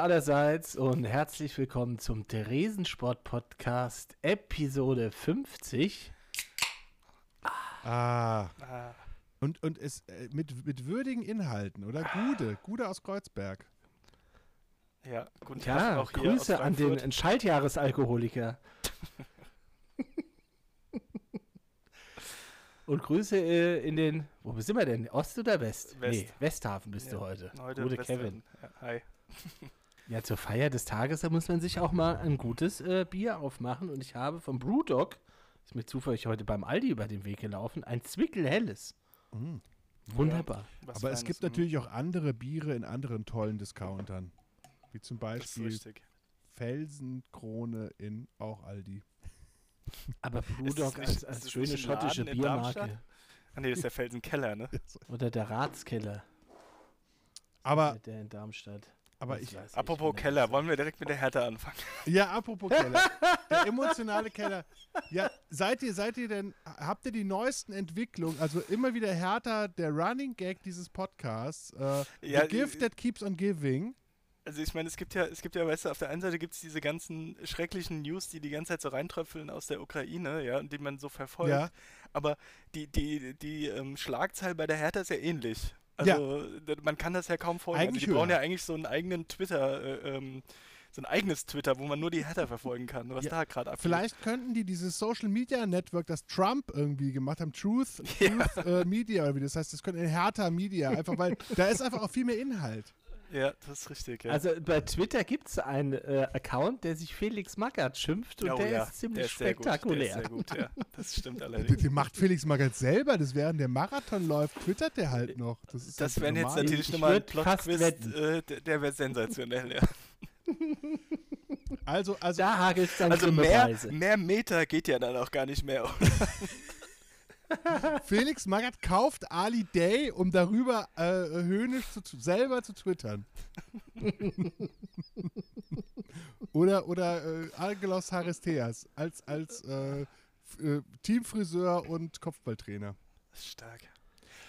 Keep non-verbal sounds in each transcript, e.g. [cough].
Allerseits und herzlich willkommen zum Theresensport Podcast Episode 50. Ah. ah. Und, und es äh, mit, mit würdigen Inhalten, oder? Gude, Gude aus Kreuzberg. Ja, guten Tag ja, auch hier Grüße an den Schaltjahresalkoholiker. [laughs] Und Grüße äh, in den, wo sind wir denn? Ost oder West? West. Nee, Westhafen bist ja, du heute. Heute Gute Kevin. Ja, hi. Ja, zur Feier des Tages, da muss man sich auch mal ein gutes äh, Bier aufmachen. Und ich habe vom Brewdog, ist mir zufällig heute beim Aldi über den Weg gelaufen, ein Zwickelhelles. Mm. Wunderbar. Ja, Aber es gibt natürlich auch andere Biere in anderen tollen Discountern. Wie zum Beispiel Felsenkrone in auch Aldi. Aber [laughs] Brewdog als, als schöne schottische Biermarke. Ah nee, das ist der [laughs] Felsenkeller, ne? Oder der Ratskeller. Aber der in Darmstadt. Aber ich, apropos ich Keller, wollen wir direkt mit der Härte anfangen? Ja, apropos Keller. [laughs] der emotionale Keller. Ja, seid ihr, seid ihr denn, habt ihr die neuesten Entwicklungen, also immer wieder härter der Running Gag dieses Podcasts, äh, ja, The Gift äh, That Keeps on Giving. Also ich meine, es gibt ja, es gibt ja, weißt du, auf der einen Seite gibt es diese ganzen schrecklichen News, die die ganze Zeit so reintröpfeln aus der Ukraine, ja, und die man so verfolgt. Ja. Aber die, die, die ähm, Schlagzahl bei der Hertha ist ja ähnlich. Also ja. man kann das ja kaum folgen. Also die höher. brauchen ja eigentlich so einen eigenen Twitter, äh, ähm, so ein eigenes Twitter, wo man nur die Hertha verfolgen kann, was ja. da gerade abgeht. Vielleicht könnten die dieses Social Media Network, das Trump irgendwie gemacht hat, Truth, [laughs] ja. Truth äh, Media oder wie das heißt, das könnte Hertha Media, einfach weil da ist einfach auch viel mehr Inhalt. Ja, das ist richtig. Ja. Also bei Twitter gibt es einen äh, Account, der sich Felix Magath schimpft und oh, der ja. ist ziemlich der ist spektakulär. Sehr gut, der ist sehr gut, ja. Das stimmt [laughs] allerdings. Den macht Felix Magath selber, das während der Marathon läuft, twittert der halt noch. Das, das halt wäre jetzt natürlich nochmal ein Plot-Quiz, äh, der, der wäre sensationell, ja. [laughs] Also, also, da hagelt dann also mehr, mehr Meter geht ja dann auch gar nicht mehr. [laughs] [laughs] Felix Magath kauft Ali Day, um darüber äh, höhnisch zu, selber zu twittern. [laughs] oder oder äh, Angelos Haristeas als, als äh, äh, Teamfriseur und Kopfballtrainer. Stark.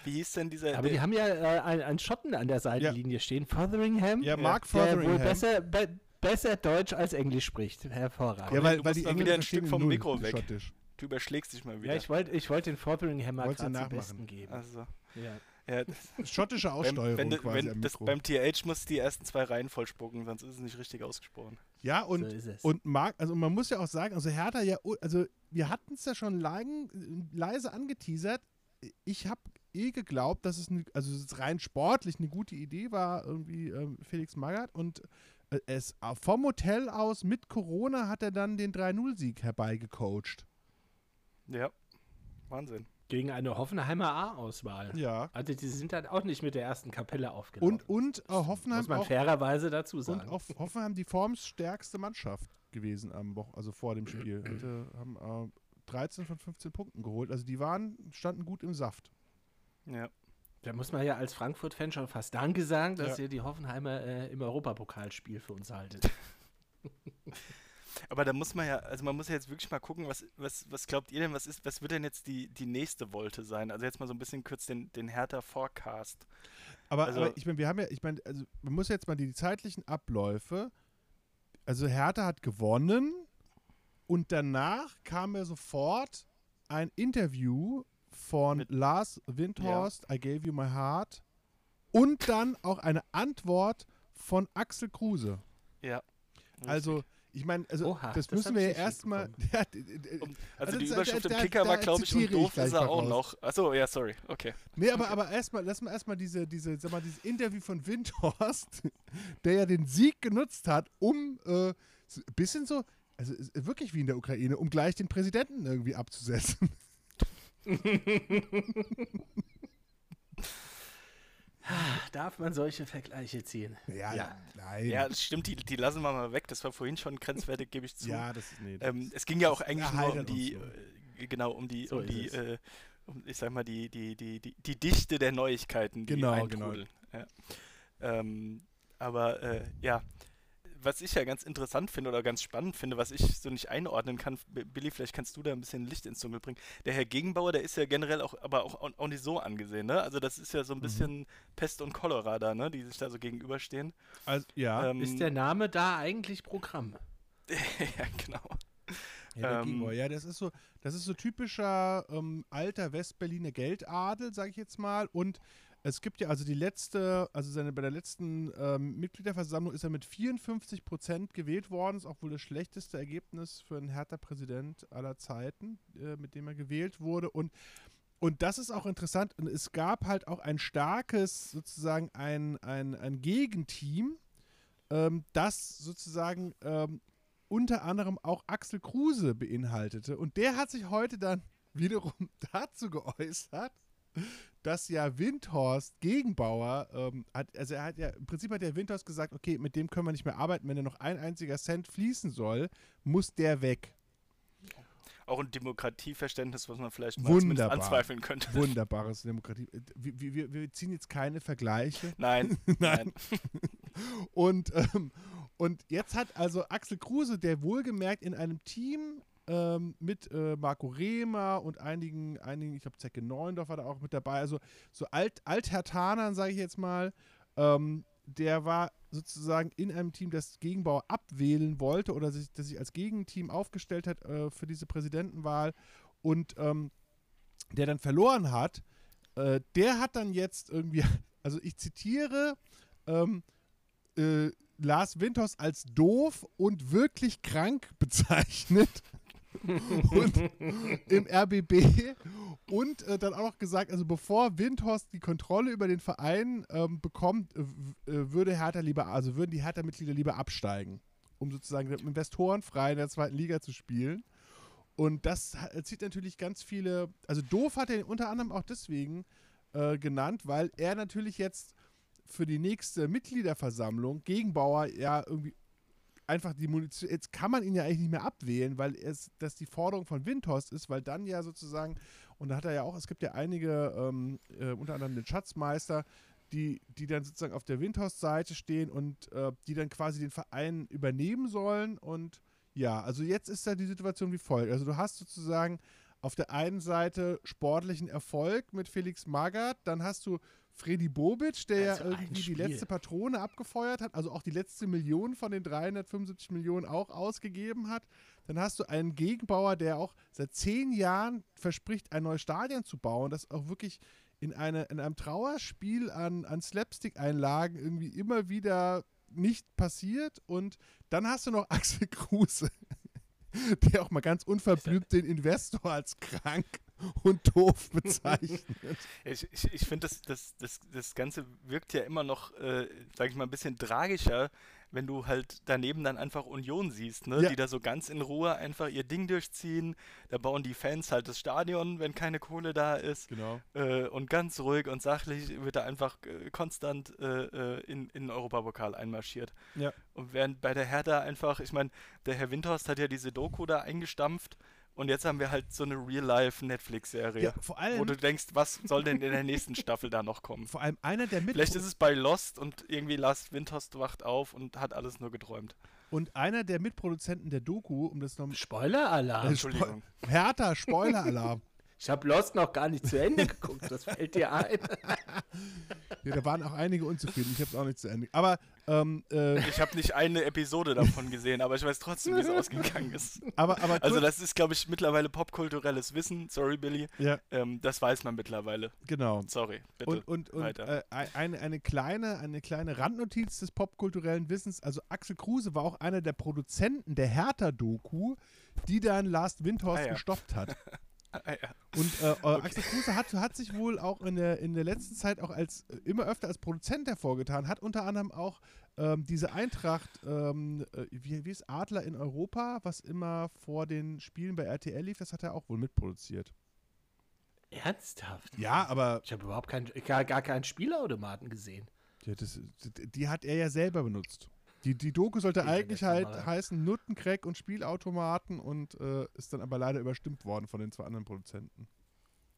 Wie hieß denn dieser. Aber die haben ja äh, einen, Schotten an der Seitenlinie ja. stehen, Fotheringham. Ja, Mark Fotheringham. Der wohl besser, be besser Deutsch als Englisch spricht. Hervorragend. Ja, weil, weil die Engländer ein Stück vom Mikro weg. Schottisch. Du überschlägst dich mal wieder. Ja, ich wollte ich wollt den Fotheringhammer gerade zum Besten geben. Also. Ja. Ja, [laughs] Schottische Aussteuerung wenn, wenn, quasi wenn das, Beim TH muss die ersten zwei Reihen voll spucken, sonst ist es nicht richtig ausgesprochen. Ja, und, so und Marc, also man muss ja auch sagen, also Hertha ja, also wir hatten es ja schon lang, leise angeteasert. Ich habe eh geglaubt, dass es, eine, also es rein sportlich eine gute Idee war, irgendwie ähm, Felix Magath und äh, es vom Hotel aus mit Corona hat er dann den 3-0-Sieg herbeigecoacht. Ja, Wahnsinn. Gegen eine Hoffenheimer A-Auswahl. Ja. Also die sind halt auch nicht mit der ersten Kapelle aufgelaufen. Und, und äh, Hoffenheim Muss man auch, fairerweise dazu sagen. Und auch Hoffenheim die formsstärkste Mannschaft gewesen am Wochen, also vor dem Spiel. [clears throat] Hatte, haben äh, 13 von 15 Punkten geholt. Also die waren, standen gut im Saft. Ja. Da muss man ja als Frankfurt-Fan schon fast Danke sagen, dass ja. ihr die Hoffenheimer äh, im Europapokalspiel für uns haltet. [laughs] Aber da muss man ja, also man muss ja jetzt wirklich mal gucken, was, was, was glaubt ihr denn, was ist, was wird denn jetzt die, die nächste Wolte sein? Also jetzt mal so ein bisschen kurz den, den Hertha Forecast. Aber, also, aber ich meine, wir haben ja, ich meine, also man muss jetzt mal die zeitlichen Abläufe. Also Hertha hat gewonnen und danach kam ja sofort ein Interview von Mit, Lars Windhorst, ja. I gave you my heart. Und dann auch eine Antwort von Axel Kruse. Ja. Also, ich meine, also Oha, das, das müssen wir ja erstmal. [laughs] Ja, also, also, die Überschrift im Kicker war, glaube ich, und doof ist er auch noch. Achso, ja, sorry, okay. Nee, aber, aber erstmal, lass mal erstmal diese, diese, sag mal, dieses Interview von Windhorst, [laughs] der ja den Sieg genutzt hat, um äh, bisschen so, also wirklich wie in der Ukraine, um gleich den Präsidenten irgendwie abzusetzen. [laughs] Darf man solche Vergleiche ziehen? Ja, ja. nein. Ja, das stimmt, die, die lassen wir mal weg. Das war vorhin schon grenzwertig, gebe ich zu. Ja, das ist nee, ähm, Es ging ja auch eigentlich nur um die, äh, genau, um die, so um die, äh, um, ich sag mal, die, die, die, die, die Dichte der Neuigkeiten, die genau, genau. Ja. Ähm, aber äh, ja, was ich ja ganz interessant finde oder ganz spannend finde, was ich so nicht einordnen kann, Billy, vielleicht kannst du da ein bisschen Licht ins Dunkel bringen. Der Herr Gegenbauer, der ist ja generell auch, aber auch, auch nicht so angesehen, ne? Also das ist ja so ein mhm. bisschen mhm. Pest und Cholera da, ne? Die sich da so gegenüberstehen. Also, ja. Ähm, ist der Name da eigentlich Programm? [laughs] ja, genau. Ja, ähm, ja, das ist so, das ist so typischer ähm, alter Westberliner Geldadel, sag ich jetzt mal. Und es gibt ja also die letzte, also seine, bei der letzten ähm, Mitgliederversammlung ist er mit 54 Prozent gewählt worden. Ist auch wohl das schlechteste Ergebnis für einen Hertha-Präsident aller Zeiten, äh, mit dem er gewählt wurde. Und, und das ist auch interessant. Und es gab halt auch ein starkes, sozusagen ein, ein, ein Gegenteam, ähm, das sozusagen ähm, unter anderem auch Axel Kruse beinhaltete. Und der hat sich heute dann [laughs] wiederum dazu geäußert, dass ja Windhorst Gegenbauer ähm, hat, also er hat ja, im Prinzip hat der Windhorst gesagt, okay, mit dem können wir nicht mehr arbeiten, wenn er noch ein einziger Cent fließen soll, muss der weg. Auch ein Demokratieverständnis, was man vielleicht mal Wunderbar. anzweifeln könnte. Wunderbares Demokratie. Wir, wir, wir ziehen jetzt keine Vergleiche. [laughs] [laughs] Nein. nein. und, ähm, und jetzt hat also Axel Kruse, der wohlgemerkt in einem Team ähm, mit äh, Marco Rehmer und einigen, einigen ich glaube, Zecke Neuendorf war da auch mit dabei. Also so Alt, Althertanern, sage ich jetzt mal. Ähm, der war sozusagen in einem Team, das Gegenbauer abwählen wollte oder sich, das sich als Gegenteam aufgestellt hat äh, für diese Präsidentenwahl und ähm, der dann verloren hat, äh, der hat dann jetzt irgendwie, [laughs] also ich zitiere, ähm, äh, Lars Winters als doof und wirklich krank bezeichnet [laughs] und im RBB und äh, dann auch noch gesagt, also bevor Windhorst die Kontrolle über den Verein ähm, bekommt, äh, würde Hertha lieber, also würden die Hertha-Mitglieder lieber absteigen, um sozusagen Investoren frei in der zweiten Liga zu spielen. Und das zieht natürlich ganz viele, also doof hat er unter anderem auch deswegen äh, genannt, weil er natürlich jetzt für die nächste Mitgliederversammlung Gegenbauer ja irgendwie einfach die Munition, jetzt kann man ihn ja eigentlich nicht mehr abwählen, weil es, das die Forderung von Windhorst ist, weil dann ja sozusagen, und da hat er ja auch, es gibt ja einige, ähm, äh, unter anderem den Schatzmeister, die, die dann sozusagen auf der Windhorst-Seite stehen und äh, die dann quasi den Verein übernehmen sollen. Und ja, also jetzt ist da die Situation wie folgt. Also du hast sozusagen auf der einen Seite sportlichen Erfolg mit Felix Magath, dann hast du Freddy Bobic, der also ja irgendwie die letzte Patrone abgefeuert hat, also auch die letzte Million von den 375 Millionen auch ausgegeben hat. Dann hast du einen Gegenbauer, der auch seit zehn Jahren verspricht, ein neues Stadion zu bauen, das auch wirklich in, eine, in einem Trauerspiel an, an Slapstick-Einlagen irgendwie immer wieder nicht passiert. Und dann hast du noch [laughs] Axel Kruse, der auch mal ganz unverblümt den Investor als krank [laughs] und doof bezeichnet. [laughs] ich ich, ich finde, das, das, das, das Ganze wirkt ja immer noch, äh, sag ich mal, ein bisschen tragischer, wenn du halt daneben dann einfach Union siehst, ne? Ja. die da so ganz in Ruhe einfach ihr Ding durchziehen. Da bauen die Fans halt das Stadion, wenn keine Kohle da ist. Genau. Äh, und ganz ruhig und sachlich wird da einfach äh, konstant äh, äh, in, in den Europapokal einmarschiert. Ja. Und während bei der Hertha einfach, ich meine, der Herr Windhorst hat ja diese Doku da eingestampft und jetzt haben wir halt so eine Real-Life-Netflix-Serie. Ja, vor allem. Wo du denkst, was soll denn in der nächsten Staffel da noch kommen? Vor allem einer der mit. Vielleicht ist es bei Lost und irgendwie Lars Windhorst wacht auf und hat alles nur geträumt. Und einer der Mitproduzenten der Doku, um das noch. Spoiler-Alarm. Äh, Entschuldigung. Spo Härter Spoiler-Alarm. Ich habe Lost noch gar nicht zu Ende geguckt, das fällt dir ein. [laughs] ja, da waren auch einige unzufrieden, ich habe es auch nicht zu Ende. Aber ähm, äh, ich habe nicht eine Episode davon gesehen, aber ich weiß trotzdem, wie es ausgegangen ist. Aber, aber also das ist, glaube ich, mittlerweile popkulturelles Wissen. Sorry, Billy. Ja. Ähm, das weiß man mittlerweile. Genau. Sorry, bitte. Und, und, und äh, eine, eine, kleine, eine kleine Randnotiz des popkulturellen Wissens. Also Axel Kruse war auch einer der Produzenten der Hertha-Doku, die dann Last Windhorst ah, ja. gestoppt hat. [laughs] Ah, ja. Und äh, okay. Axel Kruse hat, hat sich wohl auch in der, in der letzten Zeit auch als immer öfter als Produzent hervorgetan, hat unter anderem auch ähm, diese Eintracht, ähm, äh, wie, wie ist Adler in Europa, was immer vor den Spielen bei RTL lief, das hat er auch wohl mitproduziert. Ernsthaft? Ja, aber. Ich habe überhaupt kein, gar, gar keinen Spielautomaten gesehen. Ja, das, die hat er ja selber benutzt. Die, die Doku sollte eigentlich halt heißen Nuttencrack und Spielautomaten und äh, ist dann aber leider überstimmt worden von den zwei anderen Produzenten.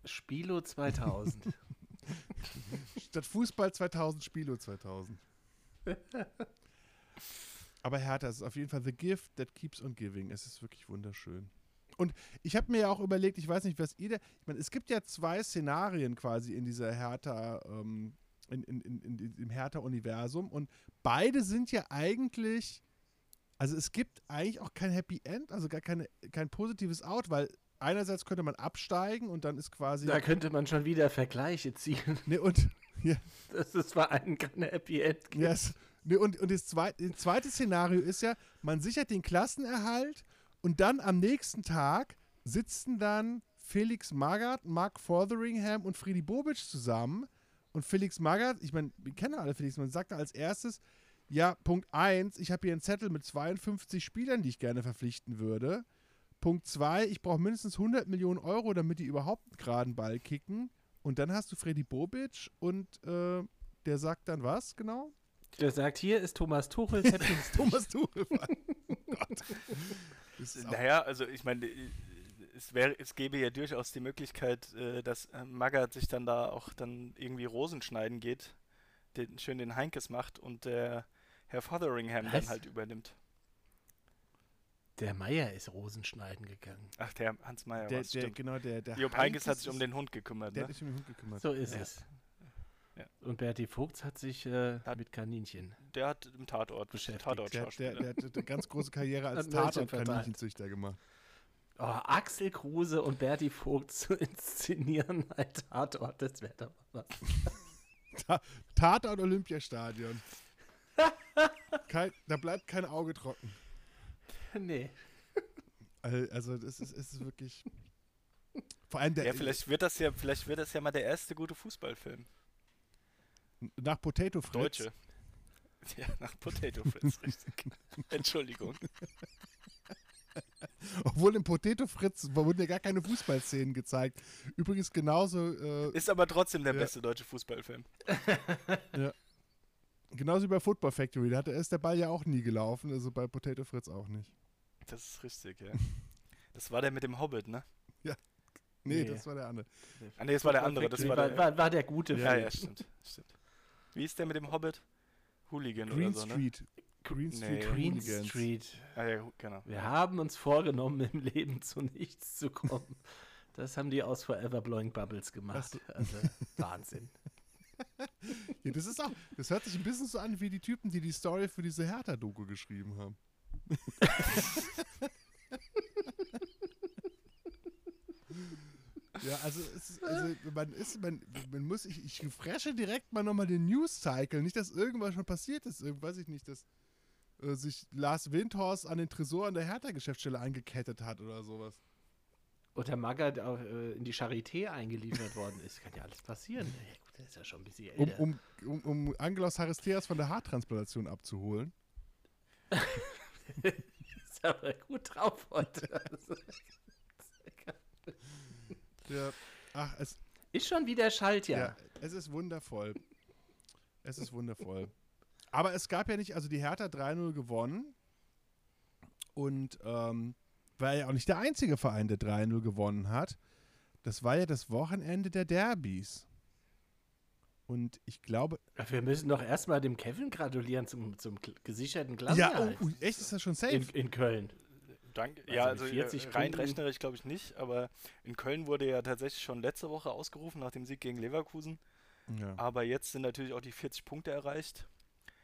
Spilo 2000. [laughs] Statt Fußball 2000, Spilo 2000. Aber Hertha, es ist auf jeden Fall the gift that keeps on giving. Es ist wirklich wunderschön. Und ich habe mir ja auch überlegt, ich weiß nicht, was ihr da. Ich meine, es gibt ja zwei Szenarien quasi in dieser Hertha, ähm, in, in, in, in, im Hertha-Universum. Und beide sind ja eigentlich. Also es gibt eigentlich auch kein Happy End, also gar keine, kein positives Out, weil einerseits könnte man absteigen und dann ist quasi. Da könnte man schon wieder Vergleiche ziehen. Ne, und. [laughs] Ja. Das ist zwar ein keine Happy End. Yes. Ne, und und das, zweite, das zweite Szenario ist ja, man sichert den Klassenerhalt und dann am nächsten Tag sitzen dann Felix Magath, Mark Fotheringham und Friedi Bobic zusammen. Und Felix Magath, ich meine, wir kennen alle Felix, man sagt als erstes, ja, Punkt 1, ich habe hier einen Zettel mit 52 Spielern, die ich gerne verpflichten würde. Punkt 2, ich brauche mindestens 100 Millionen Euro, damit die überhaupt einen geraden Ball kicken. Und dann hast du Freddy Bobic und äh, der sagt dann was genau? Der sagt, hier ist Thomas Tuchel, [laughs] Thomas Tuchel. oh Gott. Naja, also ich meine, es, wär, es gäbe ja durchaus die Möglichkeit, äh, dass äh, Magath sich dann da auch dann irgendwie Rosen schneiden geht, den, schön den Heinkes macht und der Herr Fotheringham Was? dann halt übernimmt. Der Meier ist Rosenschneiden gegangen. Ach, der Hans Meier der, der, Genau, der, der Job Heinkes hat sich um den Hund gekümmert. Der ne? hat sich um den Hund gekümmert. So ist ja. es. Ja. Und Berti Vogts hat sich äh, hat, mit Kaninchen. Der hat im Tatort beschäftigt. Tatort der, der, der, hat eine ganz große Karriere als Tatort-Kaninchenzüchter gemacht. Oh, Axel Kruse und Berti Vogt zu [laughs] inszenieren ein Tatort, das wäre doch was. Ta Tatort Olympiastadion. kein, da bleibt kein Auge trocken. Nee. Also, das ist, ist wirklich. Vor allem der. Ja, vielleicht wird das ja, vielleicht wird das ja mal der erste gute Fußballfilm. Nach Potato Fritz. Deutsche. Ja, nach Potato Fritz, richtig. [laughs] Entschuldigung. [laughs] Obwohl im Potato Fritz wurden ja gar keine Fußballszenen gezeigt. Übrigens genauso. Äh, ist aber trotzdem der ja. beste deutsche Fußballfilm. [laughs] ja. Genauso wie bei Football Factory. Da ist der Ball ja auch nie gelaufen, also bei Potato Fritz auch nicht. Das ist richtig, ja. Das war der mit dem Hobbit, ne? [laughs] Ja. Nee, nee. das war der andere. Ah, nee, das war der andere. Das war, der, war, war der gute Film. Ja, ja, stimmt, stimmt. Wie ist der mit dem Hobbit? Hooligan Green oder so, Street. Green Street. Nee. Green Street. Ah, ja, genau. Wir haben uns vorgenommen, im Leben zu nichts zu kommen. [laughs] Das haben die aus Forever Blowing Bubbles gemacht. Also [laughs] Wahnsinn. ja, das ist auch, das hört sich ein bisschen so an wie die Typen, die die Story für diese Hertha-Doku geschrieben haben. [laughs] Ja, also, ist, also man ist, man, man muss, ich, ich fresche direkt mal nochmal den News-Cycle. Nicht, dass irgendwas schon passiert ist. Weiß ich nicht, dass äh, sich Lars Windhorst an den Tresor an der Hertha-Geschäftsstelle eingekettet hat oder sowas. Oder Magath auch, äh, in die Charité eingeliefert worden ist. Kann ja alles passieren. Ja, gut, der ist ja schon ein bisschen älter. Um, um, um, um Angelos Haristeas von der Haartransplantation abzuholen. [laughs] ist aber gut drauf heute. [laughs] Ja. Ach, es ist schon wieder Schaltjahr. Ja, es ist wundervoll. Es ist wundervoll. Aber es gab ja nicht, also die Hertha 3-0 gewonnen. Und ähm, war ja auch nicht der einzige Verein, der 3-0 gewonnen hat. Das war ja das Wochenende der Derbys. Und ich glaube. Wir müssen doch erstmal dem Kevin gratulieren zum, zum gesicherten Klassenerhalt. Ja, oh, echt ist das schon safe? In, in Köln. Danke. Also ja, also 40 äh, rein rechnerisch glaube ich nicht, aber in Köln wurde ja tatsächlich schon letzte Woche ausgerufen nach dem Sieg gegen Leverkusen. Ja. Aber jetzt sind natürlich auch die 40 Punkte erreicht.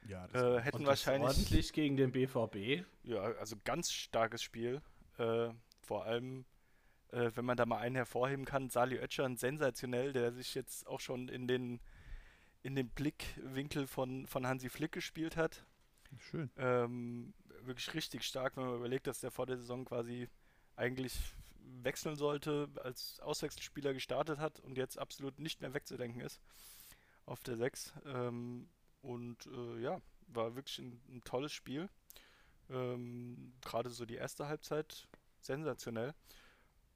Ja, äh, hätten wahrscheinlich ordentlich gegen den BVB. Ja, also ganz starkes Spiel. Äh, vor allem, äh, wenn man da mal einen hervorheben kann, Sali Oetschern sensationell, der sich jetzt auch schon in den in den Blickwinkel von, von Hansi Flick gespielt hat. Schön. Ähm, wirklich richtig stark, wenn man überlegt, dass der vor der Saison quasi eigentlich wechseln sollte, als Auswechselspieler gestartet hat und jetzt absolut nicht mehr wegzudenken ist auf der 6. Ähm, und äh, ja, war wirklich ein, ein tolles Spiel. Ähm, Gerade so die erste Halbzeit sensationell.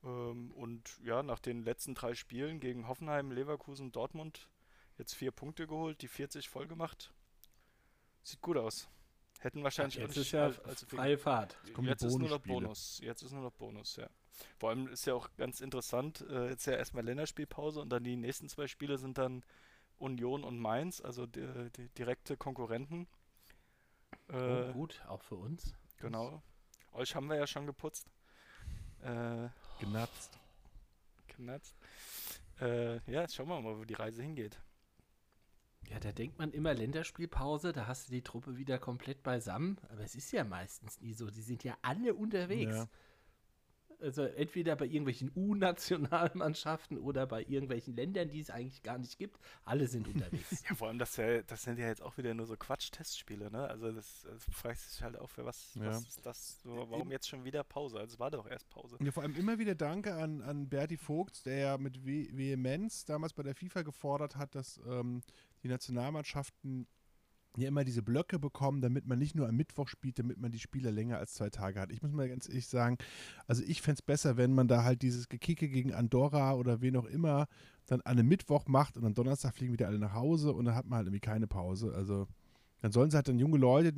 Ähm, und ja, nach den letzten drei Spielen gegen Hoffenheim, Leverkusen, Dortmund jetzt vier Punkte geholt, die 40 voll gemacht. Sieht gut aus. Hätten wahrscheinlich jetzt ist ja also freie Fahrt. Jetzt, jetzt ist nur noch Bonus. Jetzt ist nur noch Bonus, ja. Vor allem ist ja auch ganz interessant, äh, jetzt ja erstmal Länderspielpause und dann die nächsten zwei Spiele sind dann Union und Mainz, also die, die direkte Konkurrenten. Äh, oh, gut, auch für uns. Genau. Euch haben wir ja schon geputzt. Äh, genatzt. Genatzt. Äh, ja, jetzt schauen wir mal, wo die Reise hingeht. Ja, da denkt man immer Länderspielpause, da hast du die Truppe wieder komplett beisammen. Aber es ist ja meistens nie so. Die sind ja alle unterwegs. Ja. Also entweder bei irgendwelchen U-Nationalmannschaften oder bei irgendwelchen Ländern, die es eigentlich gar nicht gibt. Alle sind unterwegs. [laughs] ja, vor allem, das, ja, das sind ja jetzt auch wieder nur so Quatsch-Testspiele, ne? Also das, das fragt sich halt auch für was, ja. was ist das, so, warum jetzt schon wieder Pause? Also es war doch erst Pause. Ja, vor allem immer wieder Danke an, an Berti Vogt, der ja mit Vehemenz damals bei der FIFA gefordert hat, dass ähm, die Nationalmannschaften ja immer diese Blöcke bekommen, damit man nicht nur am Mittwoch spielt, damit man die Spieler länger als zwei Tage hat. Ich muss mal ganz ehrlich sagen, also ich fände es besser, wenn man da halt dieses Gekicke gegen Andorra oder wen auch immer dann an einem Mittwoch macht und am Donnerstag fliegen wieder alle nach Hause und dann hat man halt irgendwie keine Pause. Also dann sollen sie halt dann junge Leute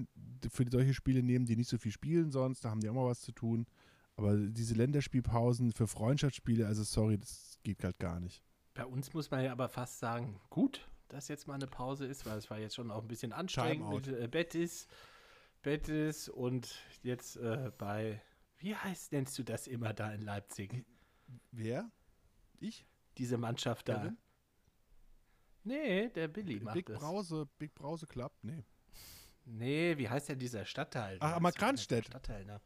für solche Spiele nehmen, die nicht so viel spielen sonst, da haben die auch mal was zu tun. Aber diese Länderspielpausen für Freundschaftsspiele, also sorry, das geht halt gar nicht. Bei uns muss man ja aber fast sagen, gut, dass jetzt mal eine Pause ist, weil es war jetzt schon auch ein bisschen anstrengend mit äh, Bettis, Bettis und jetzt äh, bei, wie heißt, nennst du das immer da in Leipzig? Wer? Ich? Diese Mannschaft da. Darin? Nee, der Billy macht Big das. Brause, Big Brause Club? Nee. Nee, wie heißt denn dieser Stadtteil? Ach, Markranstädt. Stadtteil, ne?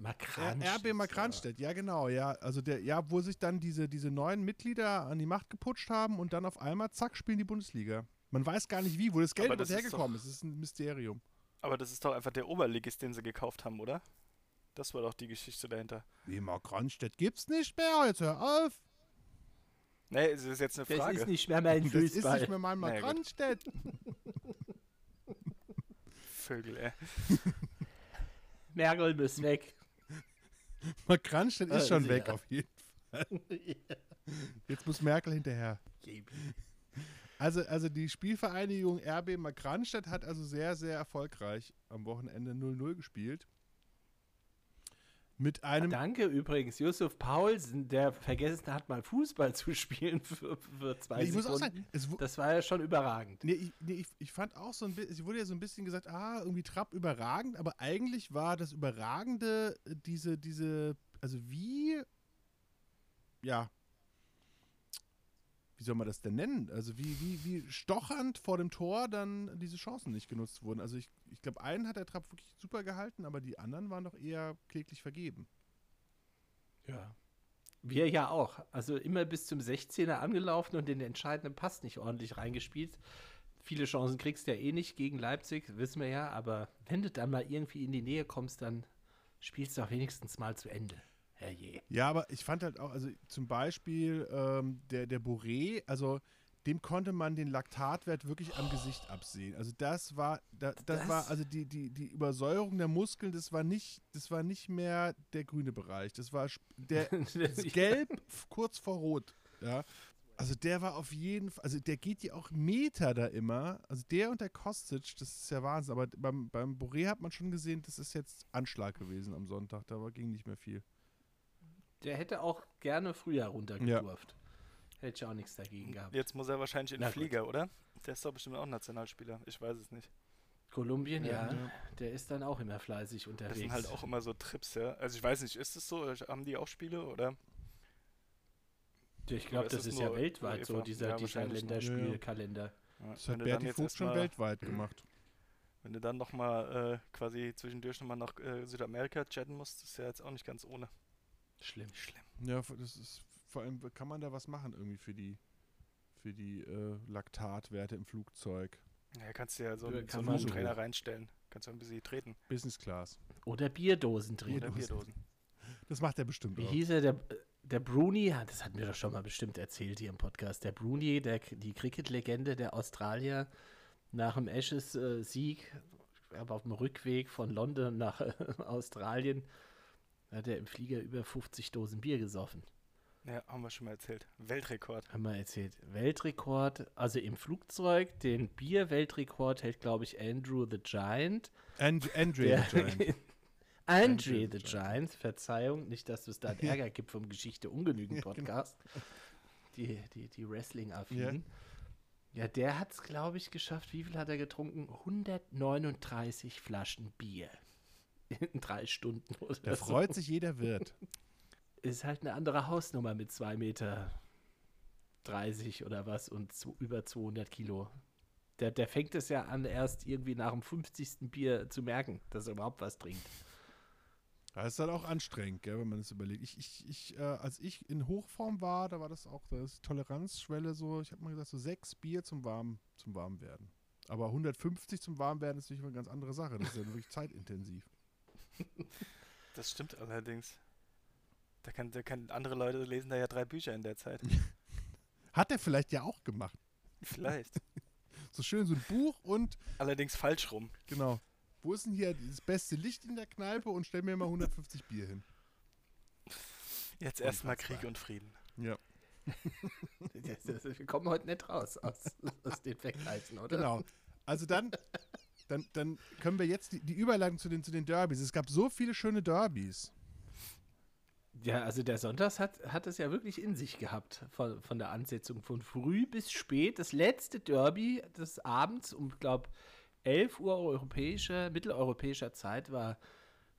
Markranstädt. RB Markranstädt, ja genau, ja. Also der, ja, wo sich dann diese, diese neuen Mitglieder an die Macht geputscht haben und dann auf einmal, zack, spielen die Bundesliga. Man weiß gar nicht wie, wo das Geld das hergekommen ist. Das ist ein Mysterium. Aber das ist doch einfach der Oberligist, den sie gekauft haben, oder? Das war doch die Geschichte dahinter. Wie Markranstädt gibt's nicht mehr, jetzt hör auf. Nee, es ist jetzt eine Frage. Das ist nicht mehr mein Fußball. [laughs] Das ist nicht mehr mein Markranstädt. Vögel, ey. Merkel muss weg. [laughs] Markranstädt ist schon weg, auf jeden Fall. [laughs] Jetzt muss Merkel hinterher. Also, also die Spielvereinigung RB Markranstädt hat also sehr, sehr erfolgreich am Wochenende 0-0 gespielt. Mit einem. Danke übrigens, Josef Paulsen, der vergessen hat, mal Fußball zu spielen für, für zwei ich Sekunden. Muss auch sagen, das war ja schon überragend. Nee, ich, nee, ich, ich fand auch so ein bisschen, es wurde ja so ein bisschen gesagt, ah, irgendwie Trapp überragend, aber eigentlich war das Überragende diese, diese, also wie, ja, wie soll man das denn nennen? Also wie, wie, wie stochernd vor dem Tor dann diese Chancen nicht genutzt wurden. Also ich, ich glaube, einen hat der Trapp wirklich super gehalten, aber die anderen waren doch eher kläglich vergeben. Ja. Wir ja auch. Also immer bis zum 16er angelaufen und den entscheidenden Pass nicht ordentlich reingespielt. Viele Chancen kriegst du ja eh nicht gegen Leipzig, wissen wir ja, aber wenn du dann mal irgendwie in die Nähe kommst, dann spielst du auch wenigstens mal zu Ende. Herrje. Ja, aber ich fand halt auch, also zum Beispiel ähm, der, der Bourré, also dem konnte man den Laktatwert wirklich am Gesicht absehen. Also das war, da, das, das, war, also die, die, die Übersäuerung der Muskeln, das war nicht, das war nicht mehr der grüne Bereich. Das war der [laughs] Gelb kurz vor Rot. Ja. Also der war auf jeden Fall, also der geht ja auch Meter da immer. Also der und der Kostic, das ist ja Wahnsinn. Aber beim, beim Boré hat man schon gesehen, das ist jetzt Anschlag gewesen am Sonntag. Da ging nicht mehr viel. Der hätte auch gerne früher runtergedurft. Ja. Hätte ich auch nichts dagegen gehabt. Jetzt muss er wahrscheinlich in den Flieger, oder? Der ist doch bestimmt auch Nationalspieler. Ich weiß es nicht. Kolumbien, ja, ja, Der ist dann auch immer fleißig unterwegs. Das sind halt auch immer so Trips, ja. Also ich weiß nicht, ist es so? Haben die auch Spiele oder? Ich glaube, das ist, ja weltweit so, dieser, ja, dieser Länderspielkalender. Ja. Das hat Berti Vogt schon weltweit gemacht. Wenn du dann nochmal äh, quasi zwischendurch nochmal nach äh, Südamerika chatten musst, ist ja jetzt auch nicht ganz ohne. Schlimm. Schlimm. Ja, das ist vor allem, kann man da was machen irgendwie für die, für die äh, Laktatwerte im Flugzeug? Ja, kannst du ja so, ja, so einen Trainer reinstellen. Kannst du ein bisschen treten. Business Class. Oder Bierdosen treten. Oder Bierdosen. Das macht er bestimmt Wie auch. Wie hieß er, der, der Bruni, das hat mir doch schon mal bestimmt erzählt hier im Podcast. Der Bruni, der, die Cricket-Legende der Australier, nach dem Ashes-Sieg, äh, aber auf dem Rückweg von London nach äh, [laughs] Australien, hat er im Flieger über 50 Dosen Bier gesoffen. Ja, haben wir schon mal erzählt. Weltrekord. Haben wir erzählt. Weltrekord, also im Flugzeug, den Bier-Weltrekord hält, glaube ich, Andrew the Giant. And, Andre [laughs] the Giant. Andre the Giant, Verzeihung, nicht, dass es da einen [laughs] Ärger gibt vom Geschichte ungenügend Podcast. Die, die, die Wrestling-Affinen. Ja, der hat es, glaube ich, geschafft. Wie viel hat er getrunken? 139 Flaschen Bier. In drei Stunden oder Da so. freut sich jeder Wirt. Ist halt eine andere Hausnummer mit 2 Meter 30 oder was und zu, über 200 Kilo. Der, der fängt es ja an, erst irgendwie nach dem 50. Bier zu merken, dass er überhaupt was trinkt. Das ist dann auch anstrengend, gell, wenn man das überlegt. Ich, ich, ich, äh, als ich in Hochform war, da war das auch das Toleranzschwelle so, ich habe mal gesagt, so sechs Bier zum Warm, zum Warmwerden. Aber 150 zum Warmwerden ist natürlich eine ganz andere Sache. Das ist ja wirklich zeitintensiv. Das stimmt allerdings. Da kann, da kann andere Leute lesen da ja drei Bücher in der Zeit. [laughs] Hat er vielleicht ja auch gemacht. Vielleicht. [laughs] So schön so ein Buch und Allerdings falsch rum. genau. Wo ist denn hier das beste Licht in der Kneipe und stell mir mal 150 Bier hin. Jetzt erstmal. Krieg und Frieden. [laughs] Ja. Wir kommen heute nicht raus aus, aus den Vergleichen, oder? Genau. Also dann, dann, dann können wir jetzt die, die Überleitung zu den, zu den Derbys. Es gab so viele schöne Derbys. Ja, also der Sonntags hat, hat es ja wirklich in sich gehabt, von, von der Ansetzung von früh bis spät. Das letzte Derby des Abends um, glaube 11 Uhr europäischer, mitteleuropäischer Zeit war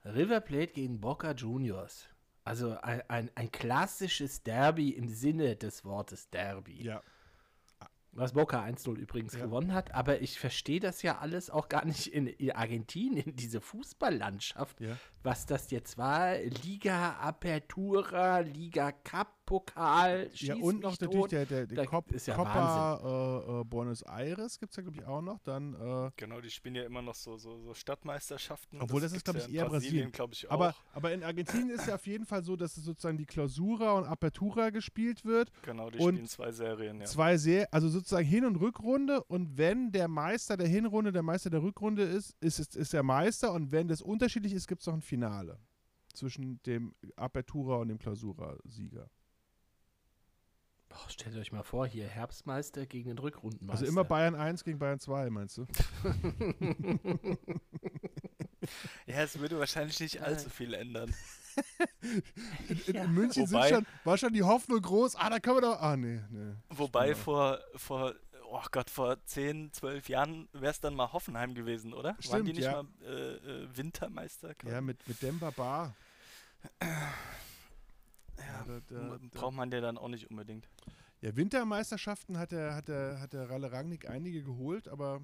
River Plate gegen Boca Juniors. Also ein, ein, ein klassisches Derby im Sinne des Wortes Derby. Ja. Was Boca 1-0 übrigens Ja. gewonnen hat. Aber ich verstehe das ja alles auch gar nicht in, in Argentinien, diese Fußballlandschaft, Ja. was das jetzt war. Liga Apertura, Liga Cup, Pokal, Ja, und noch natürlich tot. der, der, der Cop, ist ja Copa äh, äh, Buenos Aires gibt es ja, glaube ich, auch noch. Dann, äh, Genau, die spielen ja immer noch so, so, so Stadtmeisterschaften. Obwohl, das ist, gibt's glaub ich, ja eher in Brasilien. glaube ich, auch. aber, aber in Argentinien ist ja auf jeden Fall so, dass es sozusagen die Clausura und Apertura gespielt wird. genau, die und spielen zwei Serien, ja. Zwei sehr, also sozusagen Hin- und Rückrunde. Und wenn der Meister der Hinrunde der Meister der Rückrunde ist, ist, ist, ist der Meister. Und wenn das unterschiedlich ist, gibt es noch ein Finale zwischen dem Apertura und dem Clausura-Sieger. Oh, stellt euch mal vor, hier Herbstmeister gegen den Rückrundenmeister. Also immer Bayern 1 gegen Bayern 2, meinst du? [laughs] Ja, es würde wahrscheinlich nicht allzu viel ändern. In, Ja. in München sind Wobei- schon, war schon die Hoffnung groß, ah, da können wir doch. Ah, nee, nee. Wobei vor, vor, oh Gott, vor 10, 12 Jahren wäre es dann mal Hoffenheim gewesen, oder? Waren die Stimmt, nicht ja. mal äh, äh, Wintermeister? Ja, mit, mit Demba Bar. [clears throat] ja, da- da- braucht man der dann auch nicht unbedingt. Ja, Wintermeisterschaften hat der, hat der, hat der Ralle Rangnick einige geholt, aber